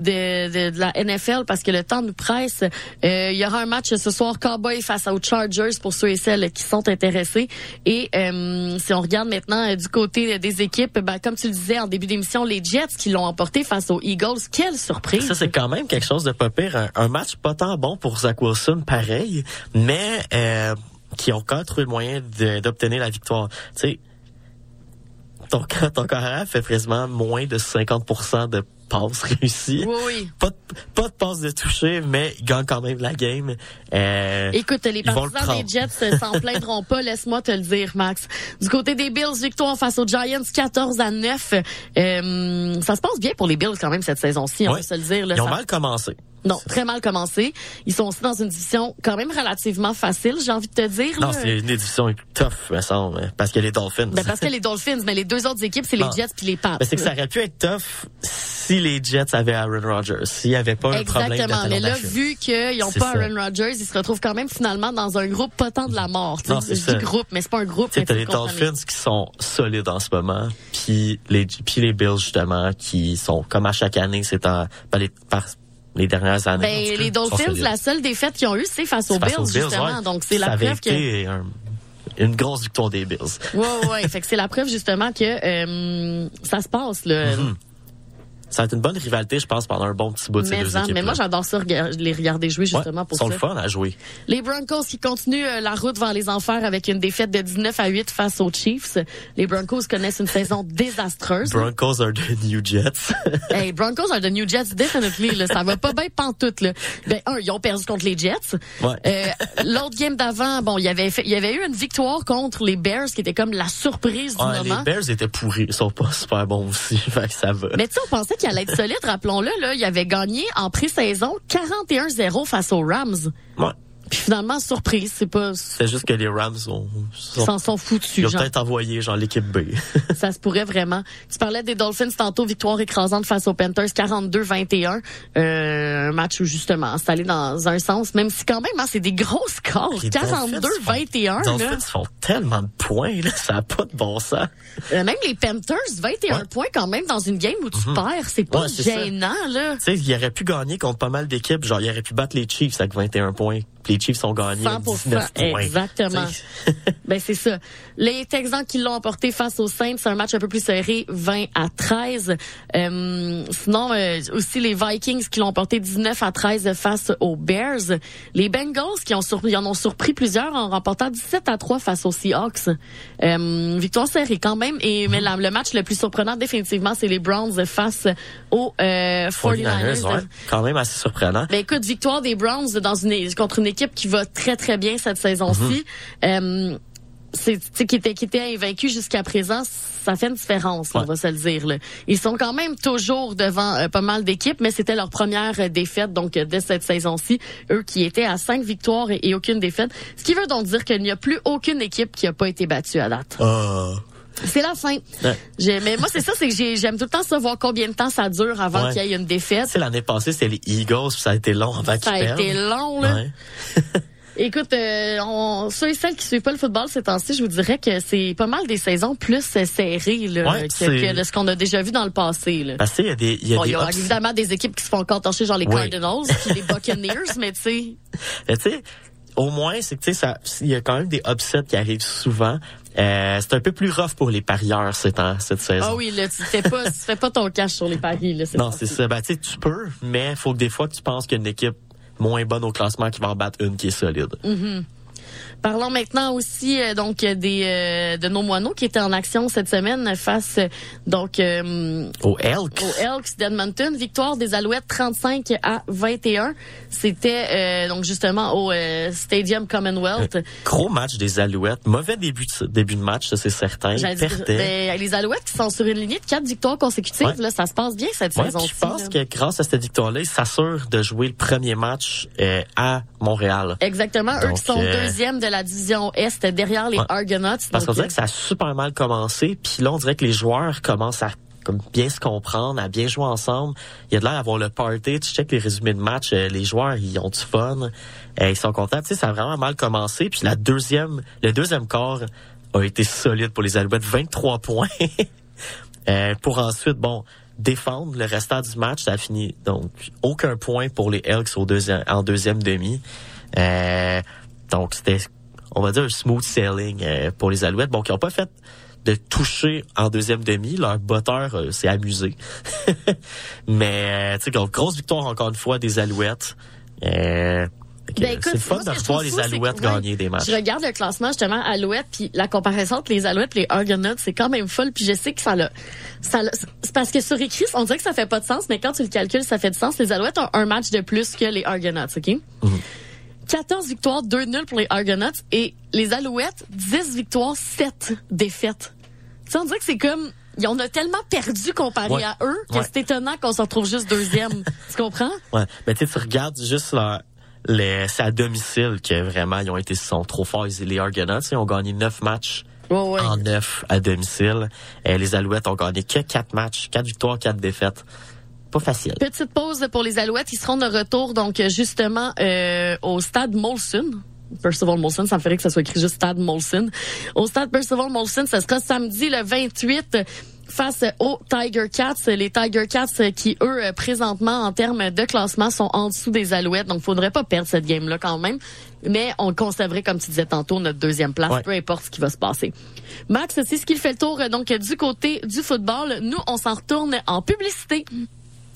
de- de la NFL parce que le temps nous presse. Euh, il y aura un match ce soir, Cowboys face aux Chargers pour ceux et celles qui sont intéressés. Et euh, si on regarde maintenant euh, du côté des équipes, ben, comme tu le disais en début d'émission, les Jets qui l'ont emporté face aux Eagles. Quelle surprise! Ça, c'est quand même quelque chose de pas pire. Un, un match pas tant bon pour Zach Wilson, pareil, mais euh, qui ont quand même trouvé le moyen d'obtenir la victoire. Tu sais, ton, ton carrière fait quasiment moins de 50% de passes réussies. Oui, oui. Pas, de, pas de passes de toucher, mais ils gagnent quand même la game. Euh, Écoute, les le partisans des. Jets s'en plaindront pas, laisse-moi te le dire, Max. Du côté des Bills, victoire face aux Giants, 14 à 9. Euh, ça se passe bien pour les Bills quand même cette saison-ci, on Ouais. va se le dire. Là, ils ont ça- mal commencé. Non, très mal commencé. Ils sont aussi dans une division quand même relativement facile, j'ai envie de te dire. Non, c'est une édition tough, me semble, hein, parce que les Dolphins. Ben, parce que les Dolphins, mais les deux autres équipes, c'est les. Jets puis les Pats. Ben, c'est que ça aurait pu être tough si les Jets avaient Aaron Rodgers, s'il n'y avait pas un problème Exactement. Mais là, vu qu'ils n'ont C'est pas ça. Aaron Rodgers, ils se retrouvent quand même finalement dans un groupe pas tant de la mort. Non, c'est Je ça. dis groupe, mais c'est pas un groupe. Faut les. Dolphins qui sont solides en ce moment, puis les puis les Bills justement qui sont comme à chaque année, c'est en par les par les dernières années. en Ben, les Dolphins, la seule défaite qu'ils ont eue, c'est face aux face Bills, aux Bills, justement. ouais. Donc, c'est la preuve que... un- une grosse victoire des Bills. Ouais, ouais. fait que c'est la preuve, justement, que euh, ça se passe, là. Ça va être une bonne rivalité, je pense, pendant un bon petit bout de ces mais, deux en- équipes. mais moi, j'adore ça, les regarder jouer, justement, ouais, pour ils sont ça. le fun à jouer. Les Broncos qui continuent euh, la route vers les enfers avec une défaite de 19 à 8 face aux Chiefs. Les Broncos connaissent une saison désastreuse. Broncos are the New Jets. hey, Broncos are the New Jets, definitely. Là. Ça va pas bien pantoute. Là. Ben, un, ils ont perdu contre les Jets. Ouais. Euh, L'autre game d'avant, bon, il y avait fait, il y avait eu une victoire contre les Bears qui était comme la surprise du Ouais, les moment. Bears étaient pourris, ils sont pas super bons aussi, fait que ça va. Mais tu sais, on pensait qu'il allait être solide, rappelons-le, là. Il avait gagné en pré-saison 41-0 face aux Rams. Ouais. Puis finalement, surprise, c'est pas, C'est juste que les Rams ont, ils sont- s'en sont ils foutus, ont genre. peut-être envoyé genre l'équipe B. Ça se pourrait vraiment. Tu parlais des Dolphins tantôt, victoire écrasante face aux Panthers, 42-21. Euh, un match où justement, c'est allé dans un sens, même si quand même, hein, c'est des gros scores. Les Dolphins 42-21, Les. Dolphins font tellement de points, là, ça a pas de bon sens. Euh, même les Panthers, 21 Ouais. points quand même dans une game où tu perds. C'est pas Ouais, c'est ça. gênant, là. Tu sais, il aurait pu gagner contre pas mal d'équipes, genre il aurait pu battre les Chiefs avec 21 points les Chiefs ont gagné 100%, 19 points. exactement. Ben c'est ça. Les Texans qui l'ont emporté face aux Saints, c'est un match un peu plus serré, 20 à 13. Euh, sinon euh, aussi les Vikings qui l'ont emporté 19 à 13 face aux Bears. Les Bengals qui ont surpris, en ont surpris plusieurs en remportant 17 à 3 face aux Seahawks. Euh, victoire serrée quand même. Et mais la- le match le plus surprenant définitivement, c'est les Browns face aux euh, 49ers. 49ers, ouais, quand même assez surprenant. Ben écoute, victoire des Browns dans une contre une équipe qui va très très bien cette saison-ci. Euh, c'est qui était qui était invaincu jusqu'à présent, ça fait une différence, on va se le dire. Là. Ils sont quand même toujours devant euh, pas mal d'équipes, mais c'était leur première euh, défaite donc euh, de cette saison-ci. Eux qui étaient à cinq victoires et, et aucune défaite, ce qui veut donc dire qu'il n'y a plus aucune équipe qui a pas été battue à date. Ah. C'est la fin. Ouais. Mais moi c'est ça, c'est que j'ai- j'aime tout le temps savoir combien de temps ça dure avant Ouais. qu'il y ait une défaite. Sais, l'année passée, c'était les Eagles, puis ça a été long avant qu'ils Ça a perdent. été long là. Ouais. Écoute, euh, on, ceux et celles qui suivent pas le football ces temps-ci, je vous dirais que c'est pas mal des saisons plus serrées là, Ouais, que, c'est- ce qu'on a déjà vu dans le passé. Là. Parce que, tu sais, il y a des, y a Bon, des il y a évidemment des équipes qui se font encore torcher, genre les. Cardinals puis les Buccaneers, mais tu sais, Mais tu sais, au moins, c'est que tu sais, ça, il y a quand même des upsets qui arrivent souvent. Euh, c'est un peu plus rough pour les parieurs cette, cette saison. ah oui, là, tu fais pas, tu fais pas ton cash sur les paris là. Non, c'est ça. Ben, tu sais, tu peux, mais faut que des fois tu penses qu'il y a une équipe moins bonne au classement qui va en battre une qui est solide. Parlons maintenant aussi euh, donc des euh, de nos moineaux qui étaient en action cette semaine face euh, donc euh, Au Elks. aux Elks d'Edmonton. Victoire des Alouettes 35 à 21. C'était euh, donc justement au euh, Stadium Commonwealth. Gros match des Alouettes. Mauvais début de, début de match, ça c'est certain. Dire, ben, les Alouettes qui sont sur une lignée de quatre victoires consécutives, Ouais. là, ça se passe bien cette Ouais, saison-ci. puis je pense là. que grâce à cette victoire-là, ils s'assurent de jouer le premier match euh, à Montréal. Exactement, eux qui sont euh, deuxième de la division Est derrière les Ouais. Argonauts. Parce qu'on dirait que ça a super mal commencé, puis là on dirait que les joueurs commencent à comme bien se comprendre, à bien jouer ensemble. Il y a de l'air d'avoir le party. Tu check les résumés de match, euh, les joueurs ils ont du fun, euh, ils sont contents. Tu sais, ça a vraiment mal commencé. Puis la deuxième, le deuxième quart a été solide pour les Alouettes, 23 points. Euh, pour ensuite, bon, défendre le restant du match, ça a fini donc aucun point pour les Elks au deuxième, en deuxième demi. Euh, donc c'était, on va dire, un smooth sailing euh, pour les Alouettes. Bon, qui n'ont pas fait de toucher en deuxième demi. Leur botteur euh, s'est amusé. Mais, euh, tu sais, grosse victoire encore une fois des Alouettes. Euh, Ben, c'est fun de revoir les Alouettes ouais, gagner des matchs. Je regarde le classement justement Alouettes puis la comparaison entre les Alouettes et les Argonauts, c'est quand même folle puis je sais que ça l'a ça c'est parce que sur écrit, on dirait que ça fait pas de sens mais quand tu le calcules, ça fait du sens. Les Alouettes ont un match de plus que les Argonauts, OK? Mhm. 14 victoires, 2 nuls pour les Argonauts et les Alouettes 10 victoires, 7 défaites. Tu sais, on dirait que c'est comme en ont tellement perdu comparé Ouais. à eux que Ouais. c'est étonnant qu'on se retrouve juste deuxième. tu comprends? Ouais. Mais tu sais, tu regardes juste leur, les, c'est à domicile que vraiment ils ont été sont trop forts. Les Argonauts, ils ont gagné neuf matchs Ouais, ouais. en neuf à domicile. Et les Alouettes ont gagné que quatre matchs, quatre victoires, quatre défaites. Pas facile. Petite pause pour les Alouettes. Ils seront de retour donc justement euh, au stade Molson. Percival Molson, ça me ferait que ça soit écrit juste stade Molson. Au stade Percival Molson, ça sera samedi le 28 face aux Tiger Cats. Les Tiger Cats qui, eux, présentement, en termes de classement, sont en dessous des Alouettes. Donc, faudrait pas perdre cette game-là quand même. Mais on conserverait, comme tu disais tantôt, notre deuxième place, Ouais. peu importe ce qui va se passer. Max, c'est ce qui fait le tour donc du côté du football. Nous, on s'en retourne en publicité.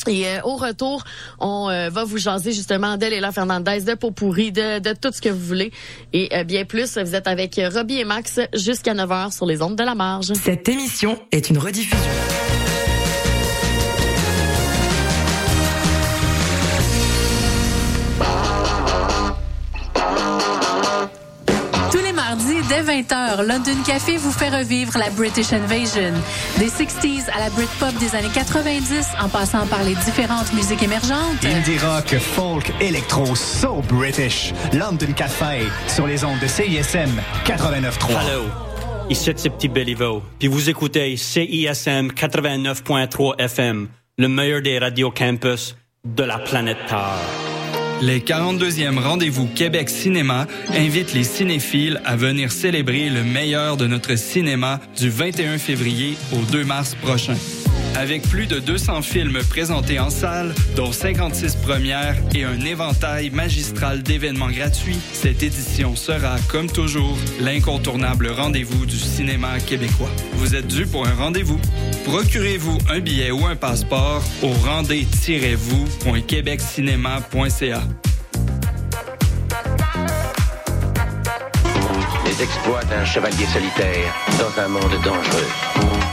Et euh, au retour, on euh, va vous jaser justement d'Elela Fernandez, de Pourri, de, de tout ce que vous voulez. Et euh, bien plus, vous êtes avec euh, Robbie et Max jusqu'à 9h sur les ondes de la marge. Cette émission est une rediffusion. Dès 20h, London Café vous fait revivre la British Invasion. Des 60s à la Britpop des années 90, en passant par les différentes musiques émergentes. Indie rock, folk, électro, so British. London Café sur les ondes de CISM 89.3. Hello, ici c'est Petit Béliveau, puis vous écoutez CISM 89.3 FM, le meilleur des radios campus de la planète Terre. Les 42e Rendez-vous Québec Cinéma invitent les cinéphiles à venir célébrer le meilleur de notre cinéma du 21 février au 2 mars prochain. Avec plus de 200 films présentés en salle, dont 56 premières et un éventail magistral d'événements gratuits, cette édition sera, comme toujours, l'incontournable rendez-vous du cinéma québécois. Vous êtes dû pour un rendez-vous. Procurez-vous un billet ou un passeport au rendez-vous.québeccinéma.ca. Les exploits d'un chevalier solitaire dans un monde dangereux.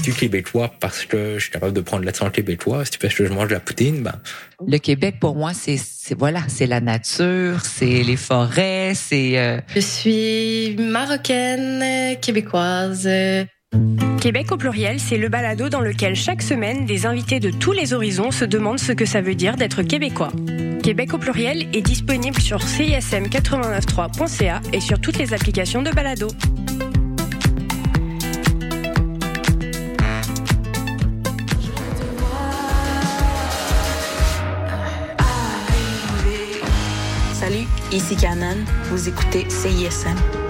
québécois parce que je suis capable de prendre l'accent québécois. Si tu fais que je mange de la poutine, ben. Le Québec, pour moi, c'est, c'est voilà, c'est la nature, c'est les forêts, c'est. euh, Je suis marocaine, québécoise. Québec au pluriel, c'est le balado dans lequel chaque semaine, des invités de tous les horizons se demandent ce que ça veut dire d'être québécois. Québec au pluriel est disponible sur cism893.ca et sur toutes les applications de balado. Ici Canon. Vous écoutez CISM.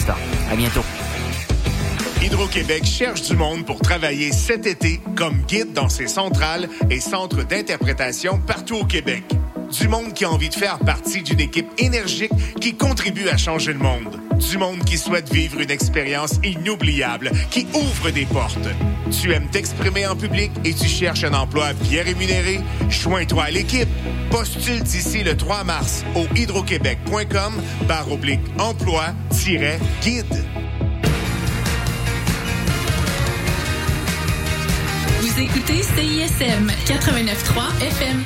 Bientôt. Hydro-Québec cherche du monde pour travailler cet été comme guide dans ses centrales et centres d'interprétation partout au Québec. Du monde qui a envie de faire partie d'une équipe énergique qui contribue à changer le monde. Du monde qui souhaite vivre une expérience inoubliable, qui ouvre des portes. Tu aimes t'exprimer en public et tu cherches un emploi bien rémunéré? Joins-toi à l'équipe. Postule d'ici le 3 mars au hydroquebec.com barre oblique emploi-guide. Vous écoutez CISM 89.3 FM.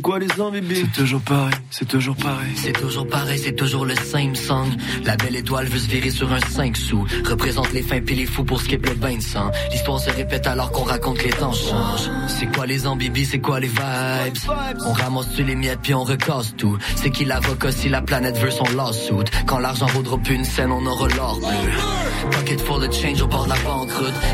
C'est quoi les uns, C'est toujours pareil, c'est toujours pareil. C'est toujours pareil, c'est toujours le same song. La belle étoile veut se virer sur un 5 sous. Représente les fins puis les fous pour skip le bain de sang. L'histoire se répète alors qu'on raconte que les temps changent. C'est quoi les ambibis, c'est quoi les vibes? On ramasse-tu les miettes puis on recasse tout? C'est qui l'avocat si la planète veut son lawsuit? Quand l'argent vaudra plus une scène, on aura l'or bleu. Pocket for the change au bord de la banque.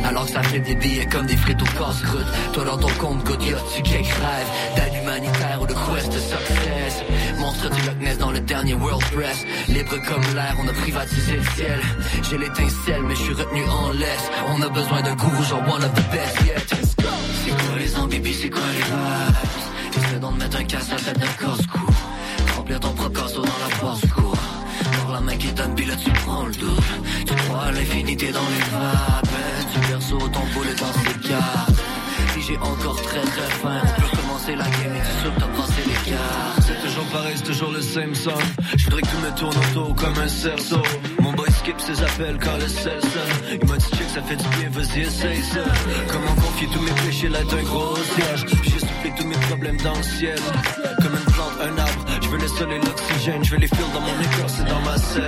Alors que ça fait des billets comme des frites au casse-croûte. Toi dans ton compte, good, tu quelques rêves d'aide humanitaire ou de quest de success. Monstre du Loch dans le dernier World Press. Libre comme l'air, on a privatisé le ciel. J'ai l'étincelle, mais je suis retenu en laisse. On a besoin d'un gourou, genre one of the best yet. C'est quoi les ambibis, c'est quoi les vibes? Essaie d'en mettre un casse à tête d'un casse-cou. Remplir ton propre corso dans la force main qui là tu prends le double. Tu crois l'infinité dans les vapes. Tu perso ton boulet dans ses cartes. Si j'ai encore très très faim, on peut commencer la game et tu que t'as les cartes. C'est toujours pareil, c'est toujours le same song. Je voudrais que tout me tourne autour comme un cerceau. Mon boy skip ses appels quand le sel. Il m'a dit check, ça fait du bien, vas-y, essaye ça. Comment confier tous mes péchés là d'un gros siège? J'ai soufflé tous mes problèmes dans le ciel. Comme une plante, un arbre. Veux le sol et l'oxygène. Je veux les fils dans mon écorce et dans ma selle.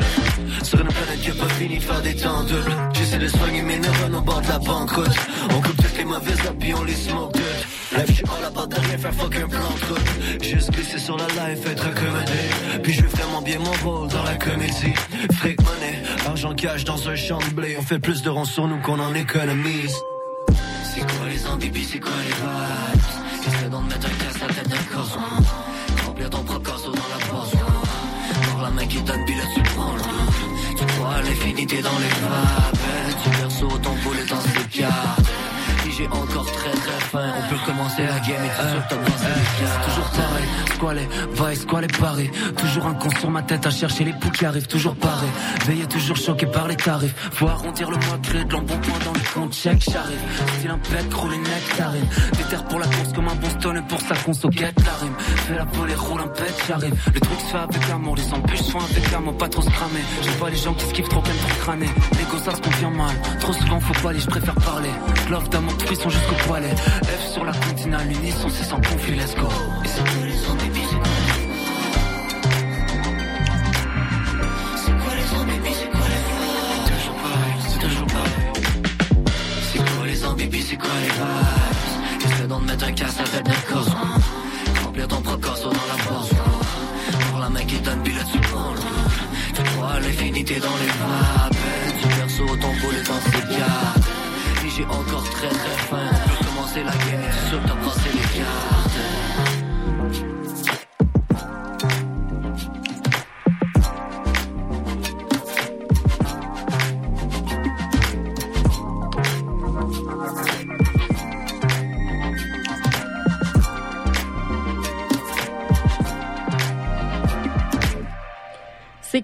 Sur une planète qui a pas fini de faire des temps. J'essaie de soigner mes neurones au bord de la banqueroute. On coupe toutes les mauvaises habits, puis on les smoke toutes. Life, j'suis pas là-bas de rien faire fuck un plan de. Juste glisser sur la life, être accommodé. Puis je fais vraiment bien mon rôle dans la comédie. Fric money, argent cash dans un champ de blé. On fait plus de ronds sur nous qu'on en économise. C'est quoi les ambibis, c'est quoi les vibes? Essaie d'en mettre un casse à tête d'un corso Qui donne, là tu prends. Tu crois l'infinité dans les vapes Tu perso ton boulet dans ses cartes j'ai encore très très faim On peut recommencer la game et passé les cartes C'est toujours pareil, squalé, vice, squalé, paré. Toujours un con sur ma tête à chercher les poux qui arrivent, toujours paré. Veillé, toujours choqué par les tarifs. Faut arrondir le mois, créer de l'embonpoint dans les comptes, check, j'arrive. Style un pet, rouler nectarine. Des terres pour la course comme un bon stone pour sa conso, get la rime. Fais la volée, roule un pet, j'arrive. Le truc se fait avec amour, les embûches sont avec amour, pas trop se cramer. J'aime pas les gens qui skiffent trop, qu'aiment trop crâner. Les gosses, ça se confie mal. Trop souvent, faut pas aller, je préfère parler. Love d'amour, de frisson jusqu'au poilet. F sur la continale, l'unisson, c'est sans conflit, let's go. Et c'est que les c'est quoi C'est quoi les c'est quoi les vibes? Toujours pareil, c'est toujours pareil. C'est quoi les ambibis, c'est quoi les vibes? Essaie d'en mettre un casse à tête d'un corso Remplir ton propre corso dans la force. Pour la main qui donne, tu prends le. Tu crois l'infinité dans les vapes Tu perso ton boulet dans ses cartes J'ai encore très très On peut commencer la que t'as passé les cartes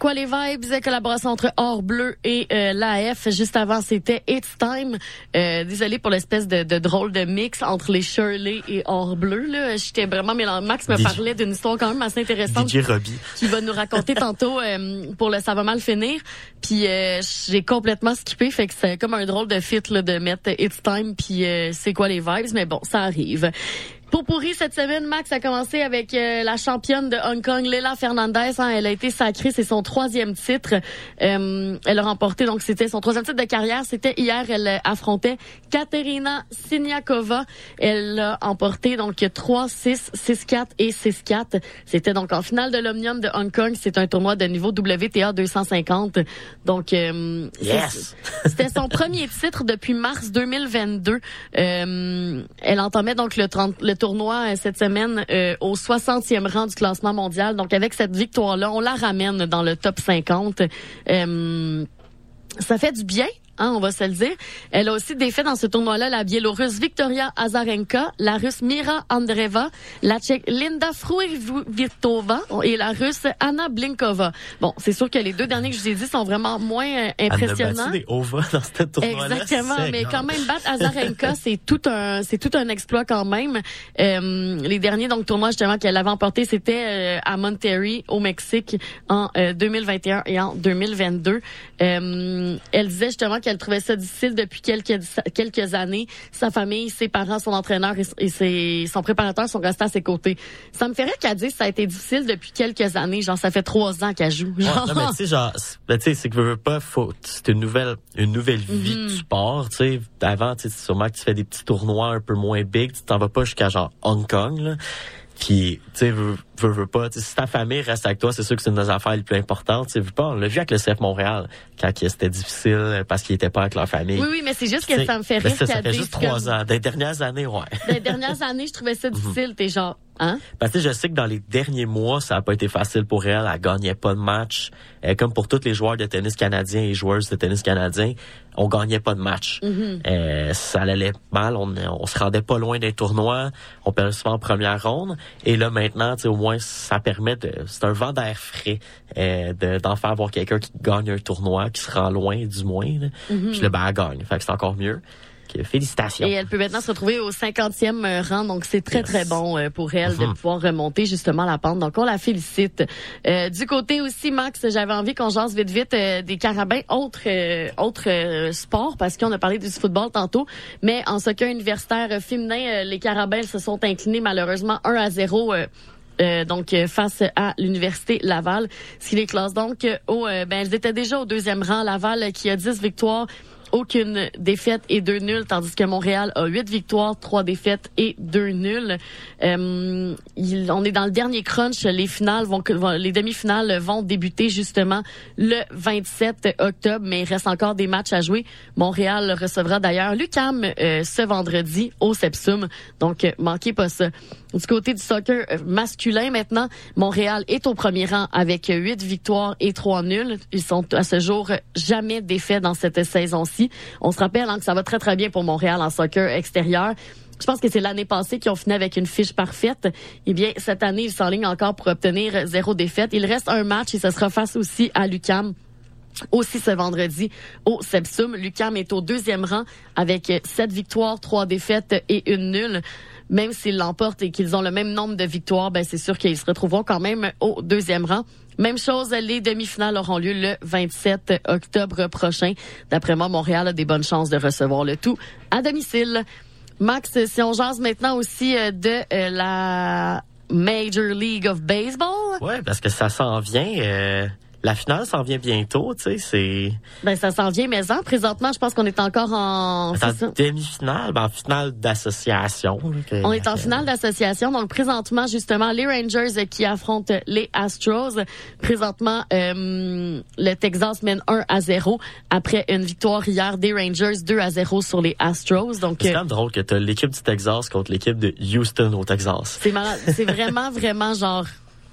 quoi les vibes? Collaboration entre Or Bleu et euh, l'AF. Juste avant, c'était It's Time. Euh, désolé pour l'espèce de, de drôle de mix entre les Shirley et Or Bleu. Là, j'étais vraiment mélangé. Max me DJ parlait d'une histoire quand même assez intéressante DJ Robbie. qui va nous raconter tantôt euh, pour le ça va mal finir. Puis euh, j'ai complètement skippé, fait que c'est comme un drôle de fit là, de mettre It's Time puis euh, c'est quoi les vibes, mais bon, ça arrive. Pour pourri cette semaine, Max a commencé avec euh, la championne de Hong Kong, Leila Fernandez. hein. elle a été sacrée, c'est son troisième titre. Euh, elle a remporté, donc c'était son troisième titre de carrière. C'était hier, elle euh, affrontait Katerina Siniakova. Elle a emporté donc 3-6, 6-4 et 6-4. C'était donc en finale de l'Omnium de Hong Kong. C'est un tournoi de niveau WTA 250. Donc, euh, Yes! c'était son premier titre depuis mars 2022. Euh, elle entamait donc le, 30 le tournoi euh, cette semaine euh, au 60e rang du classement mondial. Donc avec cette victoire-là, on la ramène dans le top 50. Euh, ça fait du bien. Hein, on va se le dire. Elle a aussi défait dans ce tournoi-là la Biélorusse Victoria Azarenka, la Russe Mira Andreeva, la Tchèque Linda Fruivitova et la Russe Anna Blinkova. Bon, c'est sûr que les deux derniers que je vous ai dit sont vraiment moins euh, Elle a impressionnants. battu des dans cette tournoi-là. Exactement, mais quand même battre Azarenka, c'est tout un c'est tout un exploit quand même. Euh, les derniers donc tournois justement qu'elle avait emporté, c'était euh, à Monterrey au Mexique en euh, 2021 et en 2022. Euh, elle disait justement qu'elle trouvait ça difficile depuis quelques quelques années. Sa famille, ses parents, son entraîneur et, et ses, son préparateur sont restés à ses côtés. Ça me ferait qu'elle dise que ça a été difficile depuis quelques années. Genre ça fait trois ans qu'elle joue. Ouais, non, mais tu sais, genre, c'est- ben, tu sais, c'est que veux, veux pas, faut, c'est une nouvelle, une nouvelle vie Mhm. du sport, tu sais. Avant, tu sais, sûrement que tu fais des petits tournois un peu moins big, tu t'en vas pas jusqu'à genre Hong Kong, là. Puis, tu sais, veux, veux, veux pas. tu sais, Si ta famille reste avec toi, c'est sûr que c'est une des affaires les plus importantes. Tu sais, pas, on l'a vu avec le CF Montréal, quand c'était difficile parce qu'ils étaient pas avec leur famille. Oui, oui, mais c'est juste que ça me fait rire. ça, ça fait juste trois comme- ans. Des dernières années, ouais. Des dernières années, je trouvais ça difficile. T'es genre, hein? Parce que je sais que dans les derniers mois, ça a pas été facile pour elle. Elle gagnait pas de match. Euh, comme pour tous les joueurs de tennis canadiens et joueuses de tennis canadiens, on gagnait pas de match. Mhm. Euh, ça allait mal. On, on se rendait pas loin des tournois. On perdait souvent en première ronde. Et là, maintenant, tu sais, au moins, ça permet de... C'est un vent d'air frais euh, de- d'en faire voir quelqu'un qui gagne un tournoi, qui se rend loin, du moins. là. Puis là, ben, elle gagne. Fait que c'est encore mieux. Que félicitations. Et elle peut maintenant se retrouver au 50e rang, donc c'est très très bon euh, pour elle de Mhm. pouvoir remonter justement la pente. Donc on la félicite. Euh, du côté aussi, Max, j'avais envie qu'on jase vite vite euh, des carabins autres euh, autres euh, sports parce qu'on a parlé du football tantôt, mais en soccer universitaire euh, féminin, euh, les carabins se sont inclinés malheureusement 1 à 0. euh, euh, donc euh, face à l'université Laval, ce qui les classe donc euh, au euh, ben elles étaient déjà au deuxième rang Laval euh, qui a 10 victoires aucune défaite et deux nuls, tandis que Montréal a huit victoires, trois défaites et deux nuls. Euh, on est dans le dernier crunch. Les finales vont, les demi-finales vont débuter justement le 27 octobre, mais il reste encore des matchs à jouer. Montréal recevra d'ailleurs l'UCAM euh, ce vendredi au Sepsum, donc euh, manquez pas ça. Du côté du soccer euh, masculin maintenant, Montréal est au premier rang avec huit victoires et trois nuls. Ils sont à ce jour jamais défaits dans cette saison-ci. On se rappelle hein, que ça va très très bien pour Montréal en soccer extérieur. Je pense que c'est l'année passée qu'ils ont fini avec une fiche parfaite. Eh bien, cette année, ils s'enlignent encore pour obtenir zéro défaite. Il reste un match et ce sera face aussi à l'UCAM aussi ce vendredi au Sepsum. Lucam est au deuxième rang avec sept victoires, trois défaites et une nulle. Même s'ils l'emportent et qu'ils ont le même nombre de victoires, ben c'est sûr qu'ils se retrouveront quand même au deuxième rang. Même chose, les demi-finales auront lieu le 27 octobre prochain. D'après moi, Montréal a des bonnes chances de recevoir le tout à domicile. Max, si on jase maintenant aussi euh, de euh, la Major League of Baseball. Ouais, parce que ça s'en vient. euh, la finale s'en vient bientôt, tu sais, c'est Ben ça s'en vient, mais en présentement, je pense qu'on est encore en. en demi-finale, ben, en finale d'association. On est en finale d'association, donc présentement justement les Rangers euh, qui affrontent les Astros. Présentement, euh, le Texas mène 1 à 0 après une victoire hier des Rangers 2 à 0 sur les Astros. Donc C'est euh, quand même drôle que t'as l'équipe du Texas contre l'équipe de Houston au Texas. c'est malade. c'est vraiment vraiment genre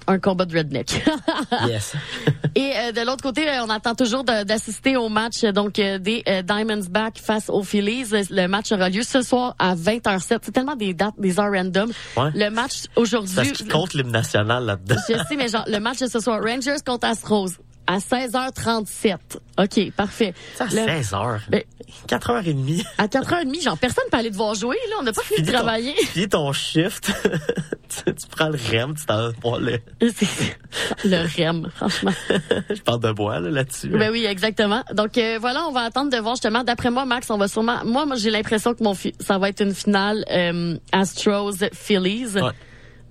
un combat de redneck. yes. Et euh, de l'autre côté, on attend toujours d'assister au match donc euh, des euh, Diamondbacks face aux Phillies. Le match aura lieu ce soir à 20h07. C'est tellement des dates, des heures random. Ouais. Le match aujourd'hui. Parce qu'il compte l'hymne national là-dedans. Je sais, mais genre, le match de ce soir, Rangers contre Astros, à 16h37. OK, parfait. C'est à Le- 16 heures. Ben, 4h30. à 4h30, genre, personne peut aller devoir jouer, là. On n'a pas fini de Finis ton- travailler. Finis ton shift. tu, tu prends le REM, tu t'en vas voir le... Le REM, franchement. Je parle de bois là, là-dessus. Ben oui, exactement. Donc euh, voilà, on va attendre de voir justement. D'après moi, Max, on va sûrement. Moi, moi j'ai l'impression que mon fi- ça va être une finale euh, Astros Phillies. Ouais.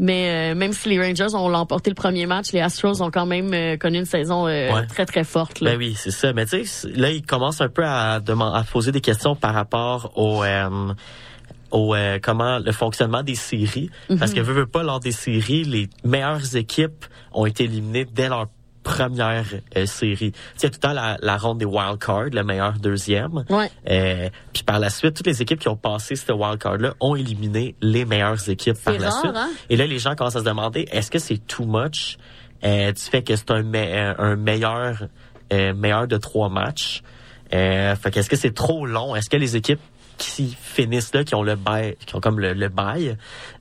Mais euh, même si les Rangers ont remporté le premier match, les Astros ont quand même euh, connu une saison euh, Ouais. très très forte. Là. Ben oui, c'est ça. Mais tu sais, là, il commence un peu à, à poser des questions par rapport au, euh, au euh, comment le fonctionnement des séries. Parce Mhm. que veut, veut pas lors des séries, les meilleures équipes ont été éliminées dès leur première euh, série. Il y a tout le temps la, la ronde des wild cards, le meilleur deuxième. Ouais. Euh, puis par la suite, toutes les équipes qui ont passé ce wild card-là ont éliminé les meilleures équipes par la suite. hein? Et là, les gens commencent à se demander, est-ce que c'est too much? Euh, du fait que c'est un, me- euh, un meilleur euh, meilleur de trois matchs? Euh, fait qu'est-ce que c'est trop long? Est-ce que les équipes qui finissent là, qui ont le bail, qui ont comme le, le bail,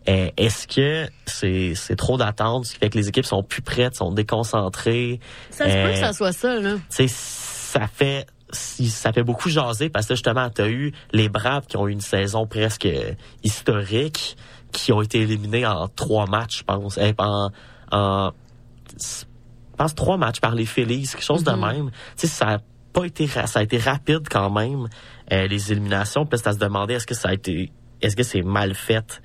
euh, est-ce que c'est trop d'attente, ce qui fait que les équipes sont plus prêtes, sont déconcentrées? Ça se peut Euh, que ça soit ça, là. tu sais, ça fait ça fait beaucoup jaser parce que justement t'as eu les Braves qui ont eu une saison presque historique qui ont été éliminés en trois matchs je pense Eh, en, en je pense trois matchs par les Phillies quelque chose de Mhm. même tu sais ça a pas été ça a été rapide quand même euh, les éliminations puis c'est à se demander est-ce que ça a été est-ce que c'est mal fait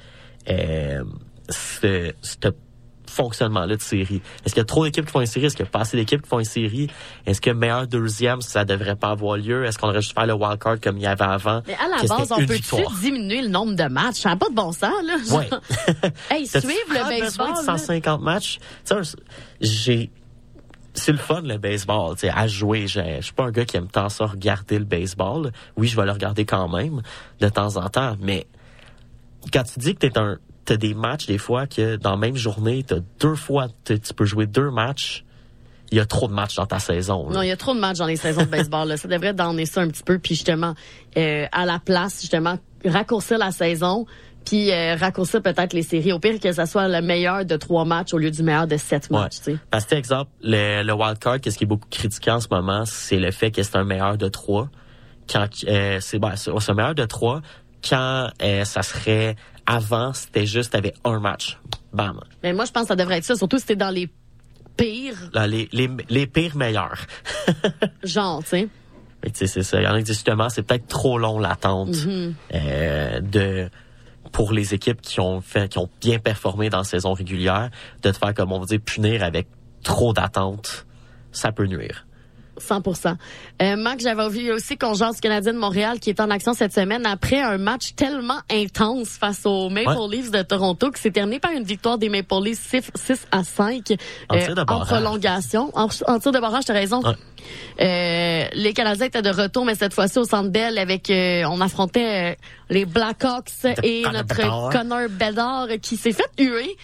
euh, ce, cette fonctionnement-là de série? Est-ce qu'il y a trop d'équipes qui font une série? Est-ce qu'il y a pas assez d'équipes qui font une série? Est-ce que meilleur deuxième, ça devrait pas avoir lieu? Est-ce qu'on aurait juste faire le wild card comme il y avait avant? Mais à la que base, on peut-tu diminuer le nombre de matchs? Ça n'a pas de bon sens, là. Ouais. hey, suivre le baseball. de là? 150 matchs? J'ai, c'est le fun, le baseball, tu à jouer. Je suis pas un gars qui aime tant ça regarder le baseball. Oui, je vais le regarder quand même, de temps en temps, mais quand tu dis que t'es un, t'as des matchs, des fois, que dans la même journée, t'as deux fois, tu peux jouer deux matchs, il y a trop de matchs dans ta saison. Non, il y a trop de matchs dans les saisons de baseball. Là. Ça devrait donner ça un petit peu, puis justement, euh, à la place, justement, raccourcir la saison, puis euh, raccourcir peut-être les séries. Au pire, que ça soit le meilleur de trois matchs au lieu du meilleur de sept Ouais. matchs. tu sais. Parce que, exemple, le, le wild card, qu'est-ce qui est beaucoup critiqué en ce moment, c'est le fait que c'est un meilleur de trois. Quand euh, c'est ben, c'est un meilleur de trois, quand euh, ça serait avant, c'était juste t'avais un match, bam. Mais moi, je pense que ça devrait être ça, surtout si t'es dans les pires Là, les, les, les pires meilleurs. genres, tu sais. Mais tu sais, c'est ça. Il y en a qui disent justement, c'est peut-être trop long l'attente Mhm. euh, de pour les équipes qui ont fait, qui ont bien performé dans la saison régulière, de te faire comme on va dire punir avec trop d'attente, ça peut nuire. 100% euh, Mac, j'avais vu aussi qu'on jase Canadien de Montréal qui est en action cette semaine après un match tellement intense face aux Maple Ouais. Leafs de Toronto qui s'est terminé par une victoire des Maple Leafs 6, 6 à 5 En tir de en barrage. prolongation. En, en tir de barrage, t'as raison. Euh, les Canadiens étaient de retour, mais cette fois-ci au Centre Bell avec, euh, on affrontait euh, les Blackhawks et notre. Connor Bedard qui s'est fait huer.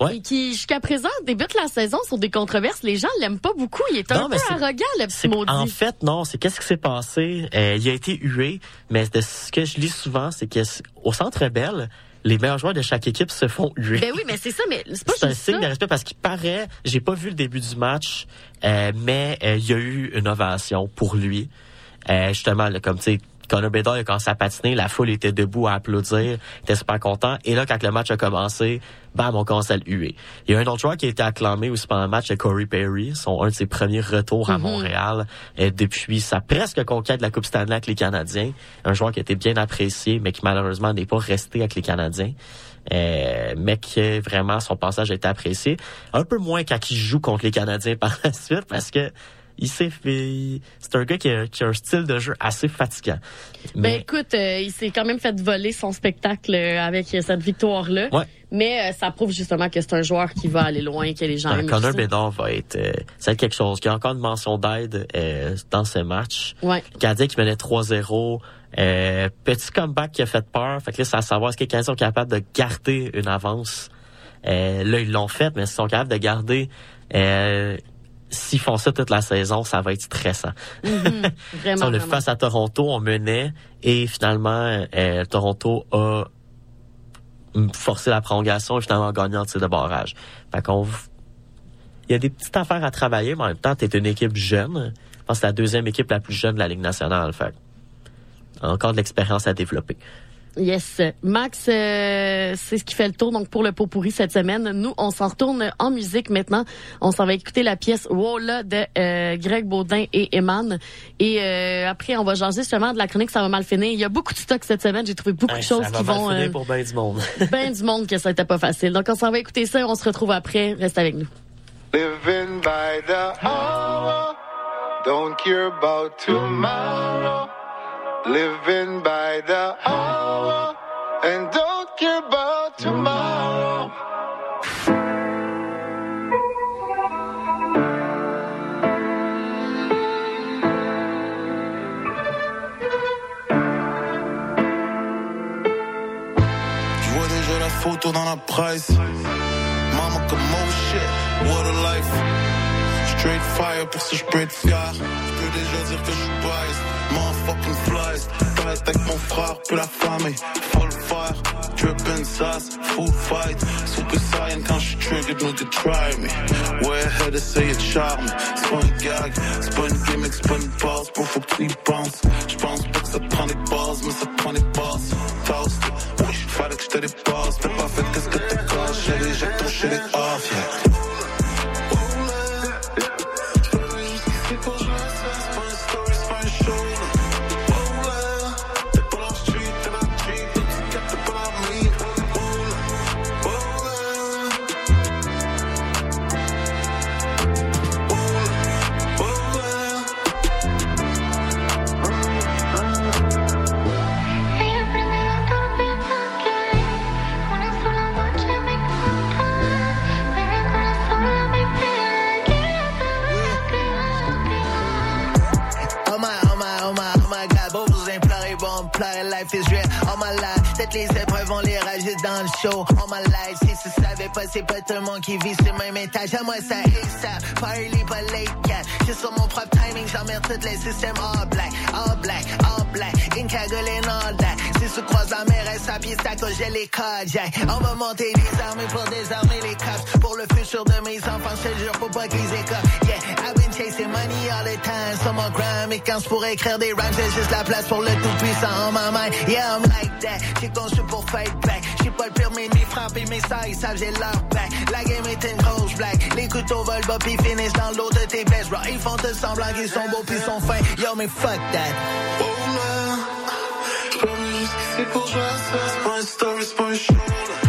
Ouais. Et qui, jusqu'à présent, débute la saison sur des controverses. Les gens l'aiment pas beaucoup. Il est un peu arrogant, le petit maudit. En fait, non. C'est qu'est-ce qui s'est passé? Euh, il a été hué, mais de ce que je lis souvent, c'est que c- au Centre Bell, les meilleurs joueurs de chaque équipe se font huer. Ben oui, mais c'est ça, mais c'est pas C'est un signe ça. de respect parce qu'il paraît, j'ai pas vu le début du match, euh, mais euh, il y a eu une ovation pour lui. Euh, justement, là, comme tu sais, Connor Bedard a commencé à patiner, la foule était debout à applaudir, était super content. Et là, quand le match a commencé, bam, on commence à le huer. Il y a un autre joueur qui a été acclamé aussi pendant le match, c'est Corey Perry, son un de ses premiers retours à Mhm. Montréal euh, depuis sa presque conquête de la Coupe Stanley avec les Canadiens. Un joueur qui a été bien apprécié, mais qui malheureusement n'est pas resté avec les Canadiens. Euh, mais que vraiment son passage a été apprécié. Un peu moins quand il joue contre les Canadiens par la suite parce que il s'est fait. C'est un gars qui a, qui a un style de jeu assez fatigant. Ben écoute, euh, il s'est quand même fait voler son spectacle euh, avec cette victoire-là. Ouais. Mais euh, ça prouve justement que c'est un joueur qui va aller loin, que les gens euh, aiment. Connor ça. Bedard va être euh, c'est quelque chose. Il y a encore une mention d'aide euh, dans ce match. Ouais. Le Canadien qui menait 3-0. Euh, petit comeback qui a fait peur. Fait que là, c'est à savoir est-ce que les Canadiens sont capables de garder une avance? Euh, là, ils l'ont fait, mais s'ils sont capables de garder euh, s'ils font ça toute la saison, ça va être stressant. Mhm. Vraiment. On vraiment. face à Toronto, on menait et finalement euh, Toronto a forcé la prolongation et finalement gagné en tir de barrage. Fait qu'on il y a des petites affaires à travailler, mais en même temps, t'es une équipe jeune. Je pense que c'est la deuxième équipe la plus jeune de la Ligue nationale. Fait que encore de l'expérience à développer. Yes. Max, euh, c'est ce qui fait le tour donc pour le pot pourri cette semaine. Nous, on s'en retourne en musique maintenant. On s'en va écouter la pièce Wola de euh, Greg Baudin et Eman. Et euh, après, on va jaser justement de la chronique Ça va mal finir. Il y a beaucoup de stock cette semaine. J'ai trouvé beaucoup Hey, de choses ça va qui mal vont... finir euh, pour bien du monde. ben du monde que ça n'était pas facile. Donc, on s'en va écouter ça et on se retrouve après. Reste avec nous. Living by the hour, don't care about tomorrow. Living by the hour, and don't care about tomorrow. Je vois déjà la photo dans la presse. Mama comme shit, what a life. Straight fire, pour ça je peux être fier. Je peux déjà dire que je suis biased. Motherfucking flies. Tête avec mon frère, puis la famille. Full fire, drippin' sauce, food fight. Super saiyan quand je suis triggered, no they try me. Ouais, head essayer de charme. C'est pas un gag, c'est pas une gimmick, c'est pas une base. Bro, faut que tu y penses. J'pense pas que ça prend des bases, mais ça prend des bases. Toast, oui, fallait que je te dépasse. T'as pas fait qu'est-ce que t'es caché. J'ai touché les off, yeah. Life is real. All my life, toutes les épreuves, on les rajoute dans le show. All my life, tu savais pas, c'est pas tout le monde qui vit le même étage. À moi, ça ASAP, party pas late, yeah. J'ai sur mon propre timing, j'emmerde tous les systèmes all black, all black, all black. Une cagoule and all that. Si tu croises la mer, elle c'est à cause j'ai les yeah. On va monter des armées pour désarmer les cops. Pour le futur de mes enfants, je te jure, faut pas qu'ils écopent, yeah. I've been chasing money all the time, sur mon gram. Et quand je pourrais écrire des rhymes, j'ai juste la place pour le tout-puissant en ma main. Yeah, I'm like that. J'ai conçu pour fight back. J'ai pas le permis mes frapper, mes ça, ils savent, j'ai leur back. La game est une grosse blague. Les couteaux volent bas, pis finissent dans l'eau de tes best, bro. Ils font de semblant qu'ils sont beaux, pis sont fins. Yo, mais fuck that. Oh le risque, c'est pour jouer à ça. C'est pas un story, c'est pas un show.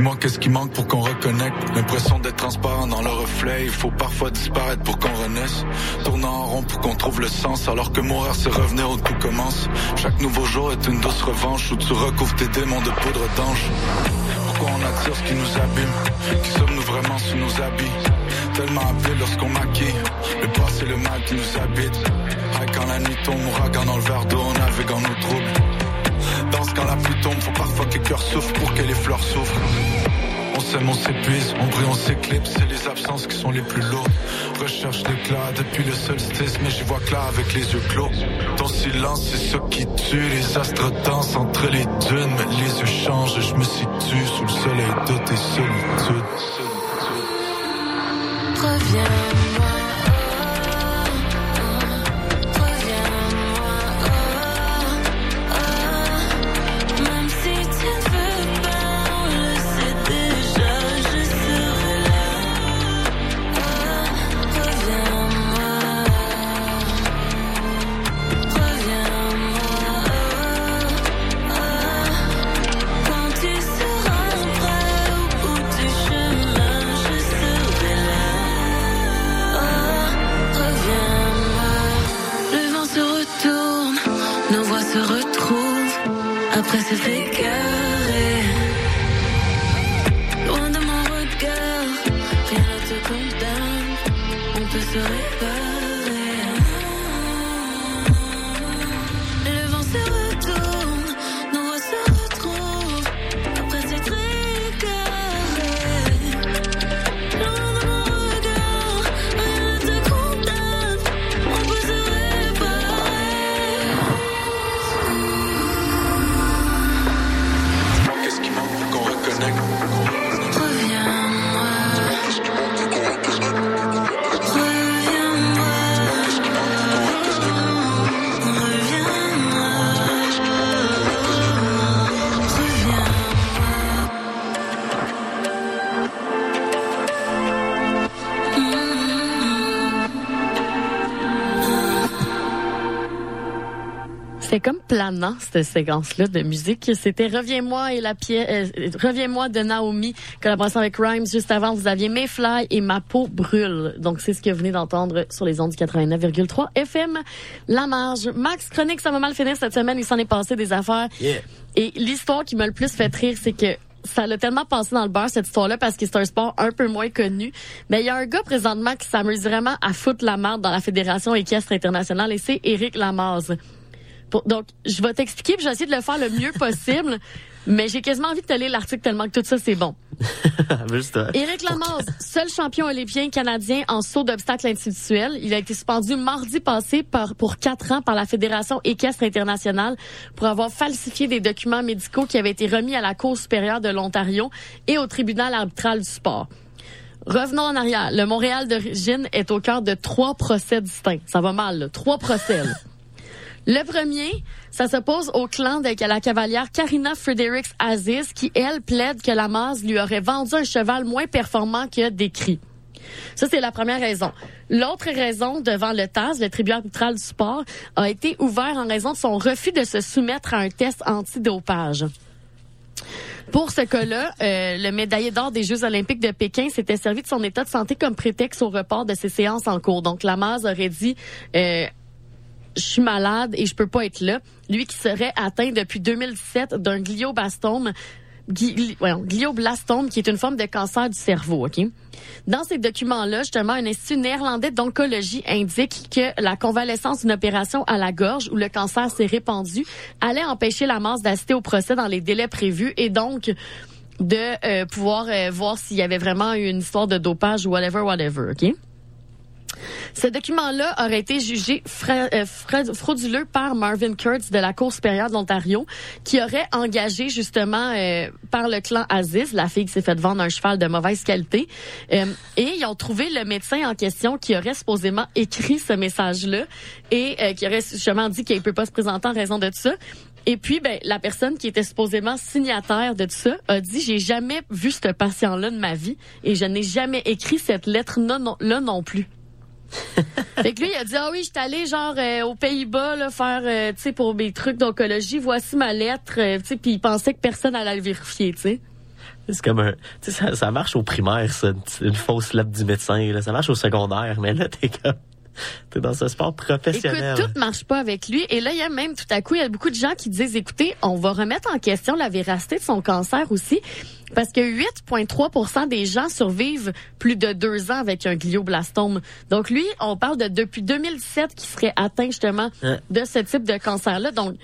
Dis-moi qu'est-ce qui manque pour qu'on reconnecte. L'impression d'être transparent dans le reflet. Il faut parfois disparaître pour qu'on renaisse. Tournant en rond pour qu'on trouve le sens. Alors que mourir, c'est revenir où tout commence. Chaque nouveau jour est une douce revanche où tu recouvres tes démons de poudre d'ange. Pourquoi on attire ce qui nous abîme? Qui sommes-nous vraiment sous nos habits? Tellement appelés lorsqu'on maquille. Le passé, le mal qui nous habite. Ah, quand la nuit tombe, ouragan dans le verre d'eau, on navigue en nos troubles. Danse quand la pluie tombe, faut parfois que le cœur souffre pour que les fleurs souffrent. On on s'épuise, on brille, on s'éclipse, c'est les absences qui sont les plus lourdes. Recherche l'éclat depuis le solstice, mais j'y vois clair avec les yeux clos. Ton silence, c'est ce qui tue, les astres dansent entre les dunes, mais les yeux changent, je me situe sous le soleil de tes solitudes. Reviens-moi, cette séquence-là de musique. C'était Reviens-moi et la pièce, euh, Reviens-moi de Naomi, collaboration avec Rhymes. Juste avant, vous aviez Mayfly et Ma peau brûle. Donc, c'est ce que vous venez d'entendre sur les ondes du 89,3 FM. La marge. Max Chronique, ça va mal finir cette semaine. Il s'en est passé des affaires. Et l'histoire qui m'a le plus fait rire, c'est que ça l'a tellement passé dans le beurre, cette histoire-là, parce que c'est un sport un peu moins connu. Mais il y a un gars présentement qui s'amuse vraiment à foutre la merde dans la Fédération équestre internationale et c'est Éric Lamaze. Pour- donc, je vais t'expliquer, puis je vais essayer de le faire le mieux possible. mais j'ai quasiment envie de te lire l'article tellement que tout ça, c'est bon. Juste, Éric Lamaze, seul champion olympien canadien en saut d'obstacles individuels. Il a été suspendu mardi passé par, pour quatre ans par la Fédération équestre internationale pour avoir falsifié des documents médicaux qui avaient été remis à la Cour supérieure de l'Ontario et au tribunal arbitral du sport. Revenons en arrière. Le Montréal d'origine est au cœur de trois procès distincts. Ça va mal, là. Trois procès. Le premier, ça s'oppose au clan de la cavalière Karina Fredericks Aziz, qui, elle, plaide que la lui aurait vendu un cheval moins performant que décrit. Ça, c'est la première raison. L'autre raison, devant le TAS, le tribunal arbitral du sport, a été ouvert en raison de son refus de se soumettre à un test antidopage. Pour ce cas-là, euh, le médaillé d'or des Jeux olympiques de Pékin s'était servi de son état de santé comme prétexte au report de ses séances en cours. Donc, Lamaze aurait dit... Euh, je suis malade et je peux pas être là. Lui qui serait atteint depuis 2017 d'un glioblastome, glioblastome, qui est une forme de cancer du cerveau. Ok? Dans ces documents-là, justement, un institut néerlandais d'oncologie indique que la convalescence d'une opération à la gorge où le cancer s'est répandu allait empêcher la masse d'assister au procès dans les délais prévus et donc de euh, pouvoir euh, voir s'il y avait vraiment eu une histoire de dopage ou whatever, whatever. Ok? Ce document-là aurait été jugé euh, fra- frauduleux par Marvin Kurtz de la Cour supérieure de l'Ontario, qui aurait engagé justement euh, par le clan Aziz, la fille qui s'est fait vendre un cheval de mauvaise qualité. Euh, et ils ont trouvé le médecin en question qui aurait supposément écrit ce message-là et qui aurait justement dit qu'il peut pas se présenter en raison de tout ça. Et puis, ben, la personne qui était supposément signataire de tout ça a dit j'ai jamais vu ce patient-là de ma vie et je n'ai jamais écrit cette lettre-là non, là non plus. fait que lui, il a dit, ah oui, je suis allé genre euh, aux Pays-Bas faire, euh, tu sais, pour mes trucs d'oncologie, voici ma lettre, euh, tu sais, puis il pensait que personne allait le vérifier, tu sais. C'est comme un, tu sais, ça, marche au primaire, ça, une, une fausse lettre du médecin, là. Ça marche au secondaire, mais là, t'es comme, t'es dans un sport professionnel. Écoute, tout marche pas avec lui. Et là, il y a même tout à coup, il y a beaucoup de gens qui disent, écoutez, on va remettre en question la véracité de son cancer aussi. Parce que 8,3% des gens survivent plus de deux ans avec un glioblastome. Donc lui, on parle de depuis 2017 qui serait atteint justement Hein. de ce type de cancer-là. Donc,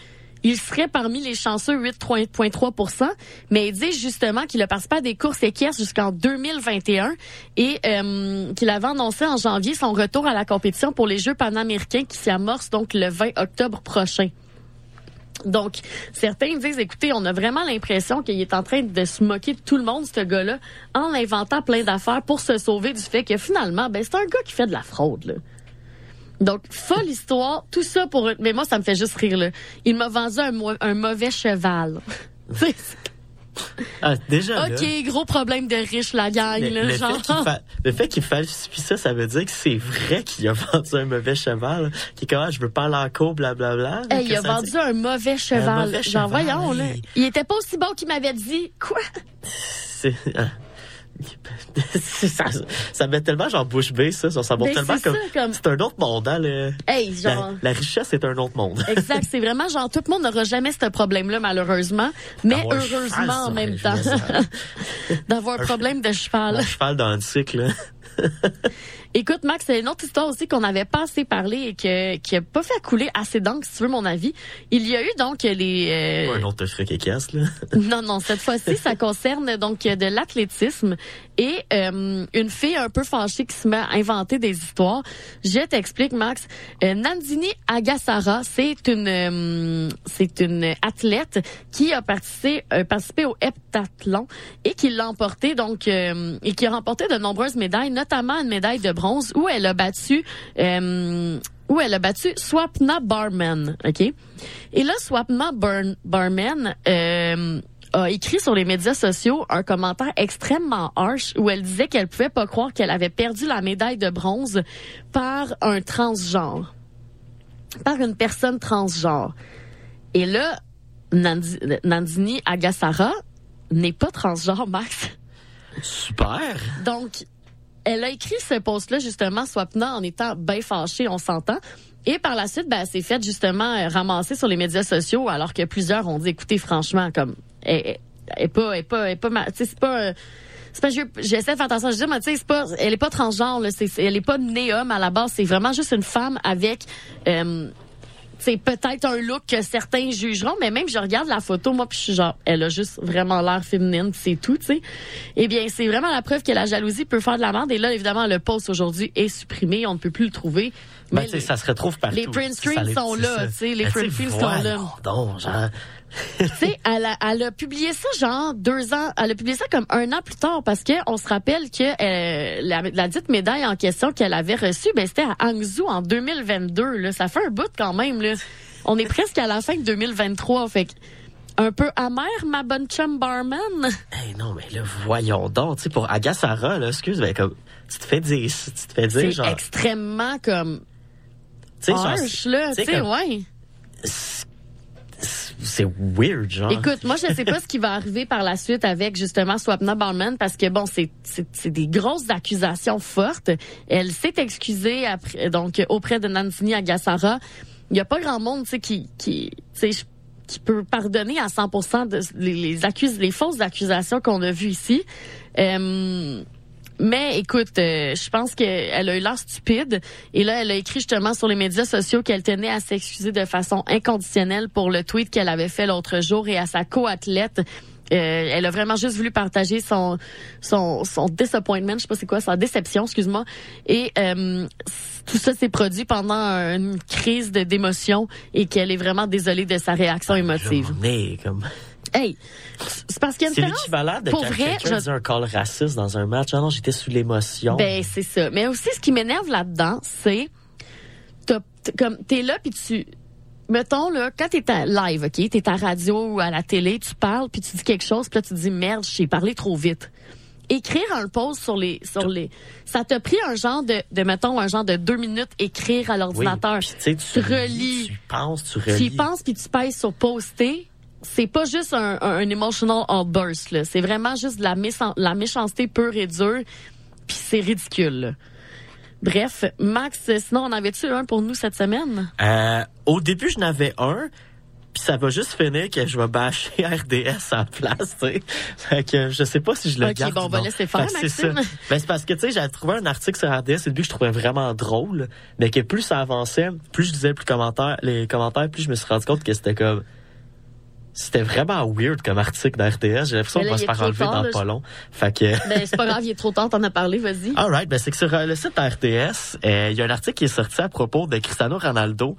il serait parmi les chanceux 8,3% mais il dit justement qu'il a participé à des courses équestres jusqu'en 2021 et euh, qu'il avait annoncé en janvier son retour à la compétition pour les Jeux panaméricains qui s'y amorcent donc le 20 octobre prochain. Donc, certains disent, écoutez, on a vraiment l'impression qu'il est en train de se moquer de tout le monde, ce gars-là, en inventant plein d'affaires pour se sauver du fait que finalement, ben, c'est un gars qui fait de la fraude, là. Donc, folle histoire, tout ça pour... Mais moi, ça me fait juste rire, là. Il m'a vendu un, un mauvais cheval. Ah, déjà, là, OK, gros problème de riche, la gang, le, là, le genre. fait qu'il fa- le fait qu'il falsifie ça, ça veut dire que c'est vrai qu'il a vendu un mauvais cheval, qui est comme, ah, je veux pas aller en cours, blablabla. Hey, il a vendu dit- un mauvais cheval. mauvais Genre, cheval, voyons, là. Il était pas aussi bon qu'il m'avait dit. Quoi? C'est, ah. ça, ça met tellement genre bouche bée, ça. Ça, montre Ben, tellement c'est comme, ça, comme- c'est un autre monde, hein, le- Hey, genre... la, la richesse est un autre monde. Exact, c'est vraiment genre tout le monde n'aura jamais ce problème-là malheureusement, mais cheval, heureusement en même temps d'avoir un problème de cheval. Un cheval dans le cycle. Écoute Max, c'est une autre histoire aussi qu'on n'avait pas assez parlé et que qui a pas fait couler assez d'encre si tu veux mon avis. Il y a eu donc les euh, Un autre fric et casse, là. Non, non, cette fois-ci, ça concerne donc de l'athlétisme et euh, une fille un peu fâchée qui se met à inventer des histoires. Je t'explique, Max. Euh, Nandini Agassara, c'est une euh, c'est une athlète qui a participé, euh, participé au heptathlon et qui l'a emporté donc euh, et qui a remporté de nombreuses médailles, notamment une médaille de bronze où elle a battu euh, où elle a battu Swapna Barman, OK? Et là, Swapna Bar- Barman euh, a écrit sur les médias sociaux un commentaire extrêmement harsh où elle disait qu'elle pouvait pas croire qu'elle avait perdu la médaille de bronze par un transgenre, par une personne transgenre. Et là, Nandi- Nandini Agassara n'est pas transgenre, Max. Super. Donc, elle a écrit ce post-là, justement, Swapna, en étant bien fâchée, on s'entend. Et par la suite, ben, elle s'est faite justement euh, ramasser sur les médias sociaux, alors que plusieurs ont dit, écoutez, franchement, comme, elle, est pas, elle est pas, elle est pas, c'est pas, euh, c'est pas, je- j'essaie de faire attention, je dis, mais tu sais, c'est pas, elle est pas transgenre, là, c'est- elle est pas née homme à la base, c'est vraiment juste une femme avec, euh, c'est peut-être un look que certains jugeront, mais même je regarde la photo, moi, puis je suis genre, elle a juste vraiment l'air féminine, c'est tout, tu sais. Eh bien, c'est vraiment la preuve que la jalousie peut faire de la merde. Et là, évidemment, le post aujourd'hui est supprimé, on ne peut plus le trouver. Ben, Mais tu sais, ça se retrouve partout. les print Ça screens les- sont là, tu sais, les Ben, print screens sont là. donc, genre, tu sais, elle a, elle a publié ça genre deux ans, elle a publié ça comme un an plus tard parce que on se rappelle que euh, la, la dite médaille en question qu'elle avait reçue, ben c'était à Hangzhou en 2022. Là, ça fait un bout quand même. Là, on est presque à la fin de 2023, fait que un peu amer ma bonne chum barman. Hey, non, mais là, voyons donc, tu sais, pour Agassara, là, excuse, ben, comme, tu te fais dire, tu te fais dire, genre, extrêmement comme tu sais, là, tu sais, ouais. C'est weird, genre. Écoute, moi, je sais pas ce qui va arriver par la suite avec justement Swapna Barman parce que bon, c'est des grosses accusations fortes. Elle s'est excusée donc auprès de Nandini Agassara. Il y a pas grand monde, qui qui qui peut pardonner à 100% de les, les, les fausses accusations qu'on a vues ici. Euh, mais écoute, euh, je pense qu'elle a eu l'air stupide. Et là, elle a écrit justement sur les médias sociaux qu'elle tenait à s'excuser de façon inconditionnelle pour le tweet qu'elle avait fait l'autre jour et à sa co-athlète. Euh, elle a vraiment juste voulu partager son son son disappointment, je sais pas c'est quoi, sa déception, excuse-moi. Et euh, tout ça s'est produit pendant une crise d'émotion et qu'elle est vraiment désolée de sa réaction émotive. Mais comme Hey, c'est parce qu'il y a une c'est l'équivalent de Pour quand quelqu'un je- un call raciste dans un match. Ah non, j'étais sous l'émotion. Ben c'est ça. Mais aussi ce qui m'énerve là-dedans, c'est comme t'es là puis tu mettons là quand t'es à live, OK, t'es à radio ou à la télé, tu parles puis tu dis quelque chose, puis là tu dis merde, j'ai parlé trop vite. Écrire un post sur les sur les ça t'a pris un genre de de mettons un genre de deux minutes écrire à l'ordinateur. Oui, tu tu relis, tu penses, tu tu y relis. penses puis tu pèses sur poster. C'est pas juste un, un, un emotional outburst là, c'est vraiment juste de la, méchan- la méchanceté pure et dure, puis c'est ridicule. là. Bref, Max, sinon on avait-tu un pour nous cette semaine? Euh, au début, je n'avais un. Puis ça va juste finir que je vais bâcher RDS en place, tu sais. Fait que je sais pas si je le Ok, garde. bon, on va laisser faire, Maxime. ça. Ben, c'est parce que, tu sais, j'avais trouvé un article sur RDS au début que je trouvais vraiment drôle, mais que plus ça avançait, plus je lisais plus commentaires, les commentaires, plus je me suis rendu compte que c'était comme... C'était vraiment weird comme article d'RDS. J'ai l'impression qu'on va se faire enlever tard, dans là, pas long. Fait que... Ben c'est pas grave, il est trop tard, t'en as parlé, vas-y. All right, ben c'est que sur euh, le site RTS, euh, il y a un article qui est sorti à propos de Cristiano Ronaldo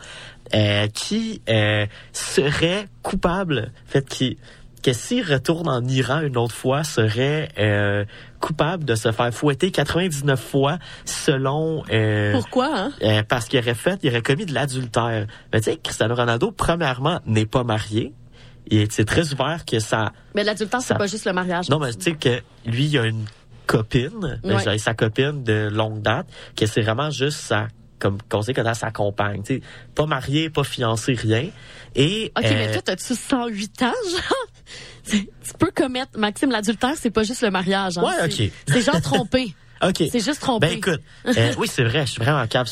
euh, qui euh, serait coupable, fait, qui que s'il retourne en Iran une autre fois, serait euh, coupable de se faire fouetter 99 fois selon... euh, Pourquoi hein? euh, parce qu'il aurait fait, il aurait commis de l'adultère. Mais tu sais, Cristiano Ronaldo, premièrement, n'est pas marié. Et c'est très ouvert que ça... Mais l'adultère c'est pas juste le mariage. Non, mais tu sais que lui, il a une copine, Ouais. sa copine de longue date, que c'est vraiment juste sa comme a sa compagne, tu sais, pas marié, pas fiancé, rien. Et OK, euh, mais toi t'as-tu 108 ans genre? Tu peux commettre Maxime l'adultère, c'est pas juste le mariage hein. Ouais, OK. C'est genre trompé. OK. C'est juste trompé. Ben écoute, euh, oui, c'est vrai, je suis vraiment capable.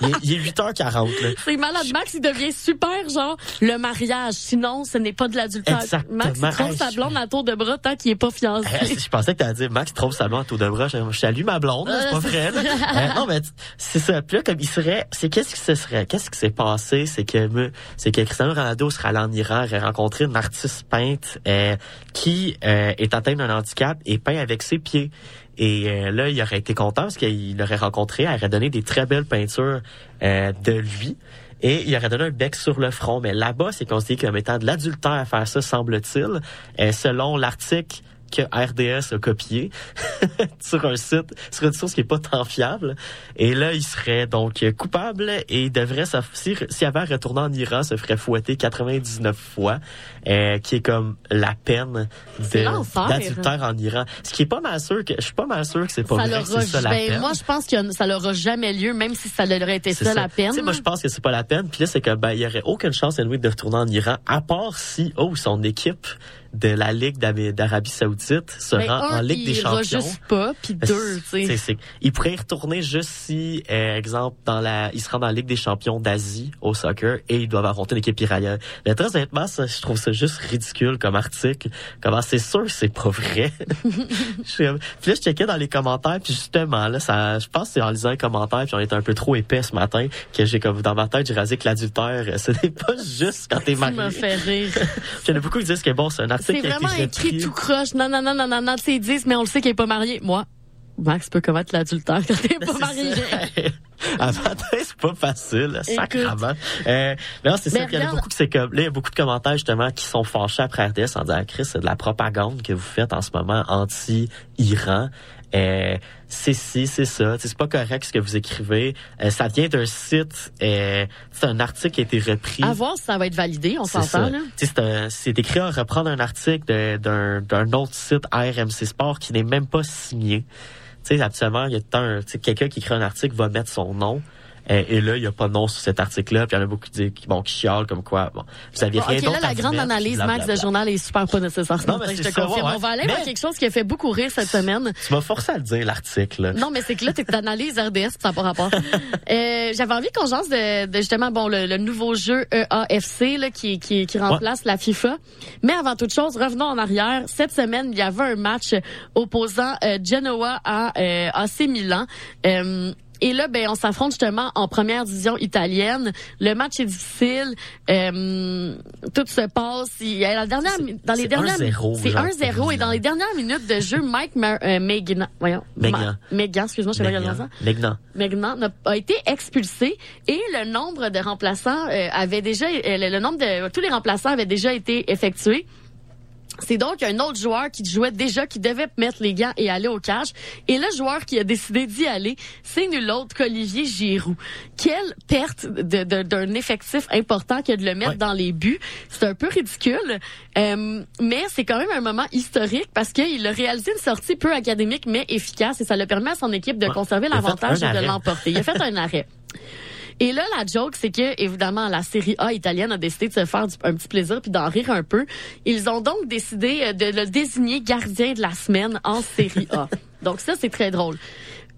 il, est, il est 8h40 là. C'est malade. Max, il devient super, genre, le mariage. Sinon, ce n'est pas de l'adultère. Max, il trompe sa blonde à tour de bras tant qu'il est pas fiancé. Euh, je pensais que t'allais dire Max trompe sa blonde à tour de bras. Je, je salue ma blonde, c'est pas Euh, vrai. là. Euh, non, mais c'est ça. Puis là, comme il serait, c'est qu'est-ce qui se serait, qu'est-ce qui s'est passé, c'est que c'est que Cristiano Ronaldo serait allé en Iran, aurait rencontré une artiste peinte euh, qui euh, est atteinte d'un handicap et peint avec ses pieds. Et euh, là, il aurait été content parce qu'il l'aurait rencontré, elle aurait donné des très belles peintures euh, de lui. Et il aurait donné un bec sur le front. Mais là-bas, c'est considéré comme étant de l'adultère à faire ça, semble-t-il, euh, selon l'article que RDS a copié sur un site, sur une source qui est pas tant fiable. Et là, il serait donc coupable et devrait, si- s'il avait à retourner en Iran, se ferait fouetter 99 fois, euh, qui est comme la peine d'adultère en Iran. Ce qui est pas mal sûr que, je suis pas mal sûr que c'est pas ça vrai, c'est ça la ben, peine. moi, je pense que ça n'aura jamais lieu, même si ça aurait été ça, la peine. Tu sais, moi, je pense que c'est pas la peine. Puis là, c'est que ben, il y aurait aucune chance anyway, de retourner en Iran, à part si, oh, son équipe de la Ligue d'Arabie Saoudite se Ben, rend un, en Ligue il des Champions. juste pas, puis deux, tu sais. c'est- Il pourrait y retourner juste si, euh, exemple, dans la, il se rend dans la Ligue des champions d'Asie au soccer et ils doivent affronter une équipe iranienne. Mais très honnêtement, ça, je trouve ça juste ridicule comme article. Comment c'est sûr que c'est pas vrai. Puis là, je checkais dans les commentaires, puis justement, là, ça, je pense que c'est en lisant les commentaires, puis on était un peu trop épais ce matin, que j'ai comme, dans ma tête, j'ai réalisé que l'adultère, euh, ce n'est pas juste quand t'es Tu marié. me fais rire. Puis il y en a beaucoup qui disent que bon, c'est un article C'est vraiment écrit tout croche. Non, non, non, non, non, non. Tu sais, ils disent, mais on le sait qu'il est pas marié. Moi, Max peut commettre l'adultère quand t'es pas marié. Matin, c'est pas facile, sacrement. Euh, mais non, c'est ça. Puis il y en a regarde- beaucoup c'est comme, là, il y a beaucoup de commentaires, justement, qui sont fâchés après RDS en disant, Chris, c'est de la propagande que vous faites en ce moment anti-Iran. Euh, c'est ci, c'est ça. C'est pas correct ce que vous écrivez. Euh, ça vient d'un site, euh, c'est un article qui a été repris. À voir si ça va être validé, on s'entend, ça. là. C'est écrit à reprendre un article d'un d'un autre site RMC Sport qui n'est même pas signé. Tu sais, habituellement, il y a quelqu'un qui écrit un article va mettre son nom. Et là, il y a pas de nom sur cet article-là. Puis il y en a beaucoup qui, disent- qui, bon, qui chialent comme quoi. Bon, vous aviez Bon, rien ok, d'autre là, la grande mettre, analyse. Max, de journal est super pas nécessaire. Non, mais je c'est te ça, confirme. ouais. On va aller Mais- vers quelque chose qui a fait beaucoup rire cette semaine. Tu m'as forcé à le dire, l'article. Non, mais c'est que là, t'es analyse RDS, ça n'a pas rapport. Euh, J'avais envie qu'on jase de, de justement bon le, le nouveau jeu EAFC là, qui, qui, qui remplace la FIFA. Mais avant toute chose, revenons en arrière. Cette semaine, il y avait un match opposant euh, Genoa à euh, AC Milan. Euh, et là, ben, on s'affronte justement en première division italienne. Le match est difficile. Euh, tout se passe. Il y a la dernière, dans les c'est dernières, 1-0, c'est genre, 1-0 et dans les dernières minutes de jeu, Mike Mar- euh, Megna, voyons, Megna. Megna, excuse-moi, je sais pas quel nom ça. Megnan. Megnan n'a- a été expulsé et le nombre de remplaçants euh, avait déjà euh, le, le nombre de tous les remplaçants avaient déjà été effectués. C'est donc un autre joueur qui jouait déjà, qui devait mettre les gants et aller au cash. Et le joueur qui a décidé d'y aller, c'est nul autre qu'Olivier Giroud. Quelle perte d'un effectif important que de le mettre dans les buts. C'est un peu ridicule, euh, mais c'est quand même un moment historique parce qu'il a réalisé une sortie peu académique mais efficace et ça le permet à son équipe de conserver l'avantage et de l'emporter. Il a fait un arrêt. Et là, la joke, c'est que, évidemment, la série A italienne a décidé de se faire du- un petit plaisir puis d'en rire un peu. Ils ont donc décidé euh, de le désigner gardien de la semaine en série A. donc ça, c'est très drôle.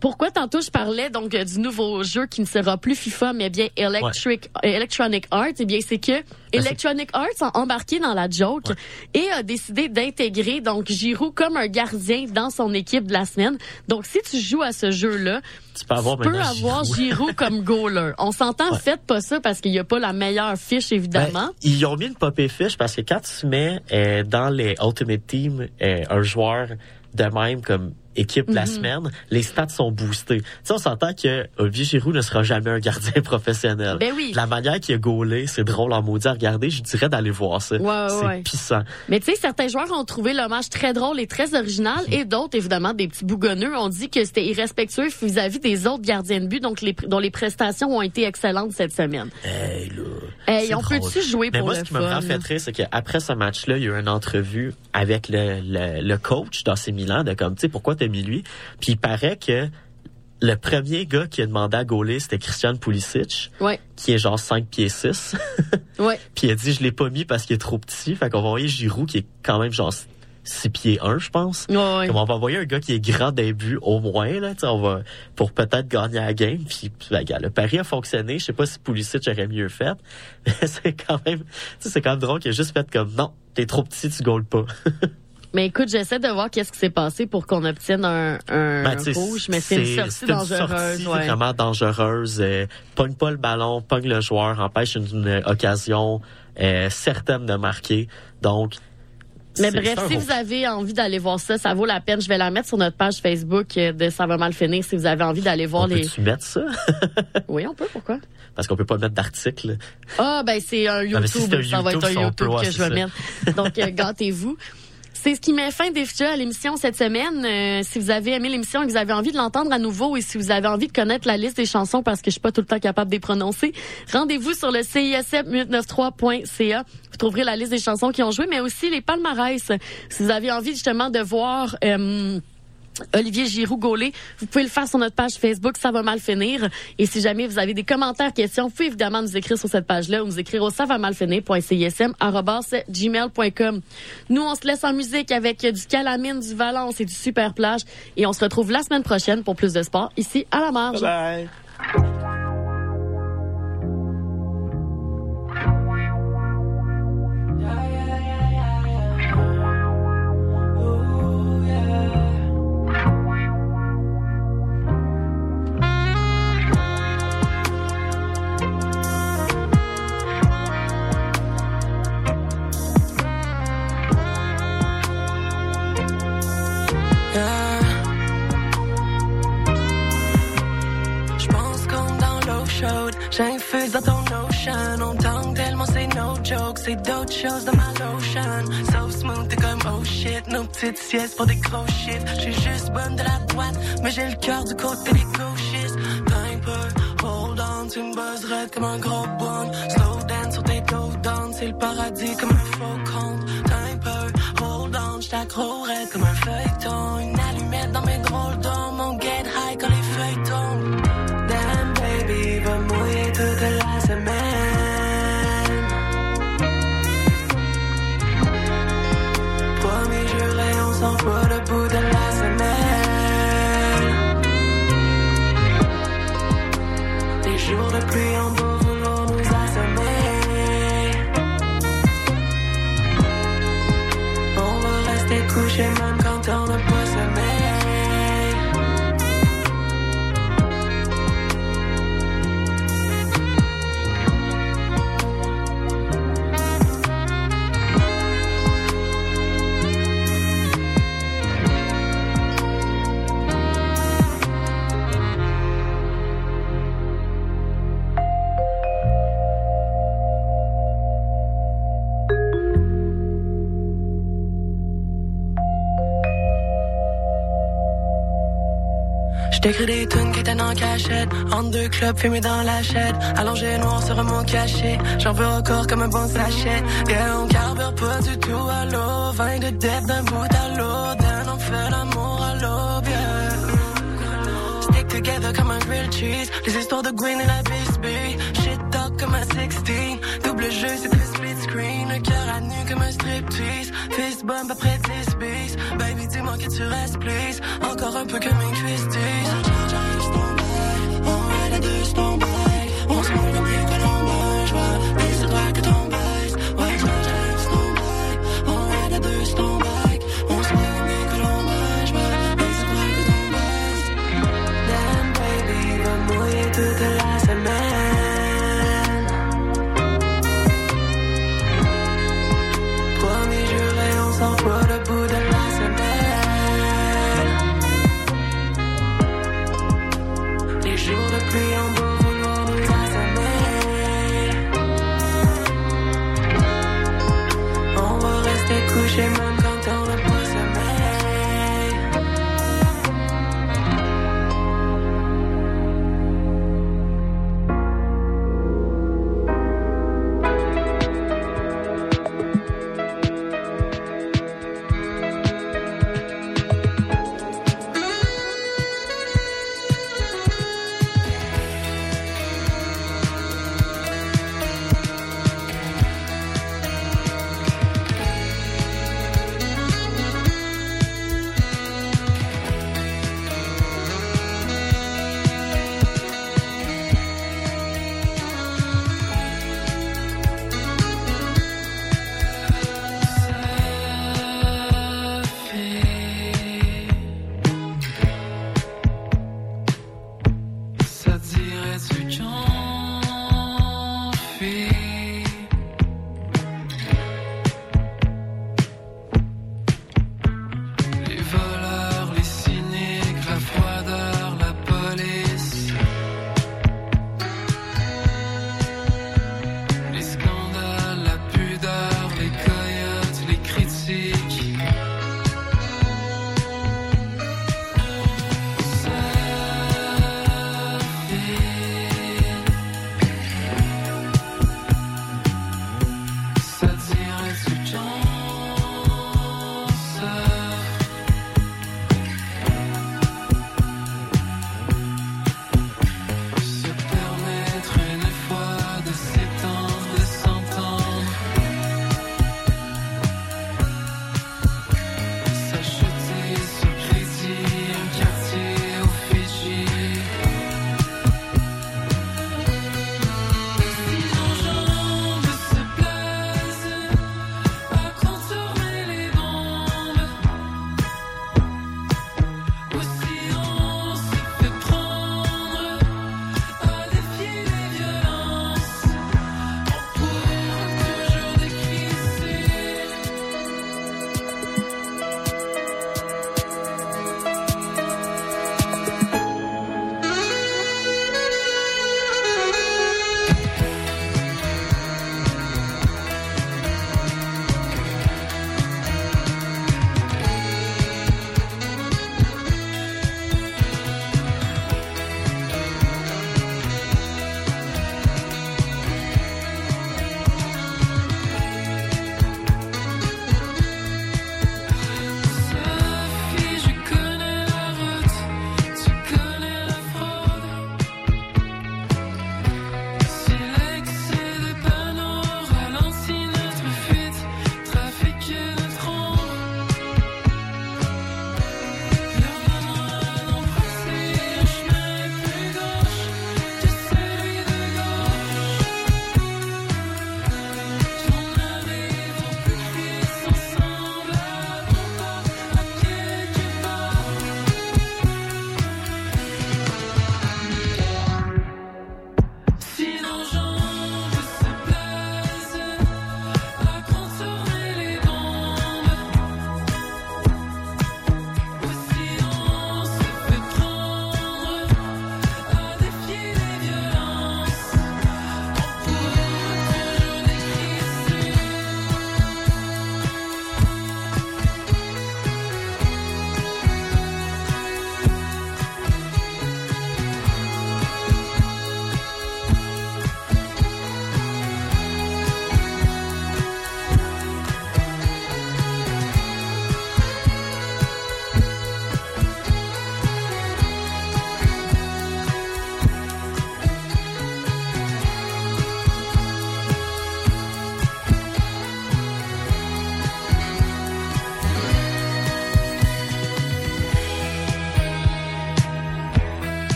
Pourquoi tantôt je parlais donc euh, du nouveau jeu qui ne sera plus FIFA mais bien Electric euh, Electronic Arts? Eh bien c'est que Electronic Arts a embarqué dans la joke et a décidé d'intégrer donc Giroud comme un gardien dans son équipe de la semaine. Donc si tu joues à ce jeu-là, Tu peux avoir tu peux maintenant avoir Giroud. Giroud comme goaler. On s'entend, faites pas ça parce qu'il n'y a pas la meilleure fiche évidemment. Ben, ils ont mis une popée fiche parce que quand tu mets euh, dans les Ultimate Team euh, un joueur de même comme équipe de la Mhm. semaine, les stats sont boostés. Tu sais, on s'entend que Olivier Giroud ne sera jamais un gardien professionnel. Ben oui. La manière qu'il a gaulé, c'est drôle en maudit à regarder. Je dirais d'aller voir ça. Ouais, ouais, c'est ouais. pissant. Mais tu sais, certains joueurs ont trouvé l'hommage très drôle et très original, et d'autres, évidemment, des petits bougonneux, ont dit que c'était irrespectueux vis-à-vis des autres gardiens de but, donc les, dont les prestations ont été excellentes cette semaine. Hey, là. Hey, on peut-tu jouer Mais pour moi, le ce qui m'a vraiment fait rire, c'est qu'après ce match-là, il y a eu une entrevue avec le, le, le coach d'AC Milan de comme, tu sais, pourquoi t'as lui? Puis il paraît que le premier gars qui a demandé à gauler, c'était Christian Pulisic, Ouais, qui est genre 5 pieds 6. ouais. Puis il a dit, je l'ai pas mis parce qu'il est trop petit. Fait qu'on va envoyer Giroud, qui est quand même genre 6 pieds 1, je pense. Ouais, ouais. Comme on va envoyer un gars qui est grand d'un but au moins, là, on va, pour peut-être gagner la game. Puis, ben, gars, le pari a fonctionné. Je sais pas si Pulisic aurait mieux fait. Mais c'est quand même, c'est quand même drôle qu'il a juste fait comme, non, t'es trop petit, tu gaules pas. Mais écoute, j'essaie de voir qu'est-ce qui s'est passé pour qu'on obtienne un, un Ben, tu rouge, mais c'est une sortie une dangereuse. ouais. vraiment dangereuse. Euh, pogne pas le ballon, pogne le joueur, empêche une, une occasion euh, certaine de marquer. Donc, Mais c'est- bref, c'est si vous avez envie d'aller voir ça, ça vaut la peine. Je vais la mettre sur notre page Facebook euh, de Ça va mal finir si vous avez envie d'aller voir on les. peut-tu mettre ça? Oui, on peut, pourquoi? Parce qu'on peut pas mettre d'article. Ah, ben c'est un Ah, si YouTube. c'est un ça va être YouTube, un YouTube que je c'est vais mettre. Donc, gâtez-vous. C'est ce qui met fin déjà à l'émission cette semaine. Euh, si vous avez aimé l'émission et que vous avez envie de l'entendre à nouveau et si vous avez envie de connaître la liste des chansons parce que je suis pas tout le temps capable de les prononcer, rendez-vous sur le CISM893.ca. Vous trouverez la liste des chansons qui ont joué, mais aussi les palmarès. Si vous avez envie justement de voir... euh, Olivier Giroud Gaulet. Vous pouvez le faire sur notre page Facebook, ça va mal finir. Et si jamais vous avez des commentaires, questions, vous pouvez évidemment nous écrire sur cette page-là ou nous écrire au ça va mal finir.cism@gmail.com. Nous, on se laisse en musique avec du Calamine, du Valence et du Super Plage. Et on se retrouve la semaine prochaine pour plus de sport ici à la marge. Bye. Je chaude, j'infuse dans ton ocean. On tangue tellement c'est no joke, c'est d'autres choses dans ma lotion. So smooth, t'es comme oh shit, nos petites siestes pour des gros chiffres. J'suis juste bonne de la boîte, mais j'ai le cœur du côté des gauchistes. T'as peu, hold on, tu me buzzerais comme un gros bon. Slow dance sur tes dos down, c'est le paradis comme un faux compte. T'as peu, hold on, j't'accrocherais comme un feuilleton. Une allumette dans mes drôles d'hommes, on get high de la semaine. Promis, juré, on s'envoie le bout de la semaine. Des jours de pluie en beau vouloir nous assommer. On va rester couché même quand J't'écris des tunes qui étaient en cachette. En deux clubs fumés dans la chaîne. Allongé noir sur un mot caché. J'en veux encore comme un bon sachet. Yeah, on carbure pas du tout à l'eau. Vin de dette d'un bout à l'autre. Then on fait l'amour à l'aube, yeah. Stick together comme un grilled cheese. Les histoires de Gwen et la Bisbee. Shit talk comme un 16 Double jeu, c'est très split screen. Le cœur à nu comme un striptease. Fist bump après 10 bis. Baby, dis-moi que tu restes, please. Encore un peu comme une assommer.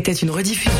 Était une rediffusion.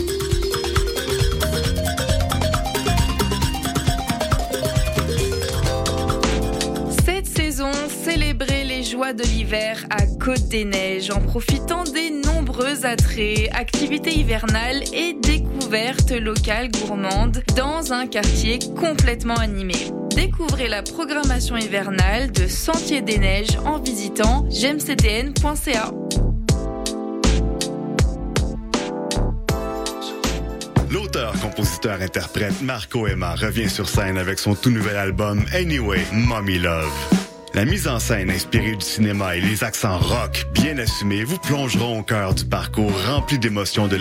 de l'hiver à Côte des Neiges en profitant des nombreux attraits, activités hivernales et découvertes locales gourmandes dans un quartier complètement animé. Découvrez la programmation hivernale de Sentier des Neiges en visitant gemcdn.ca. L'auteur, compositeur, interprète Marco Emma revient sur scène avec son tout nouvel album Anyway, Mommy Love. La mise en scène inspirée du cinéma et les accents rock bien assumés vous plongeront au cœur du parcours rempli d'émotions de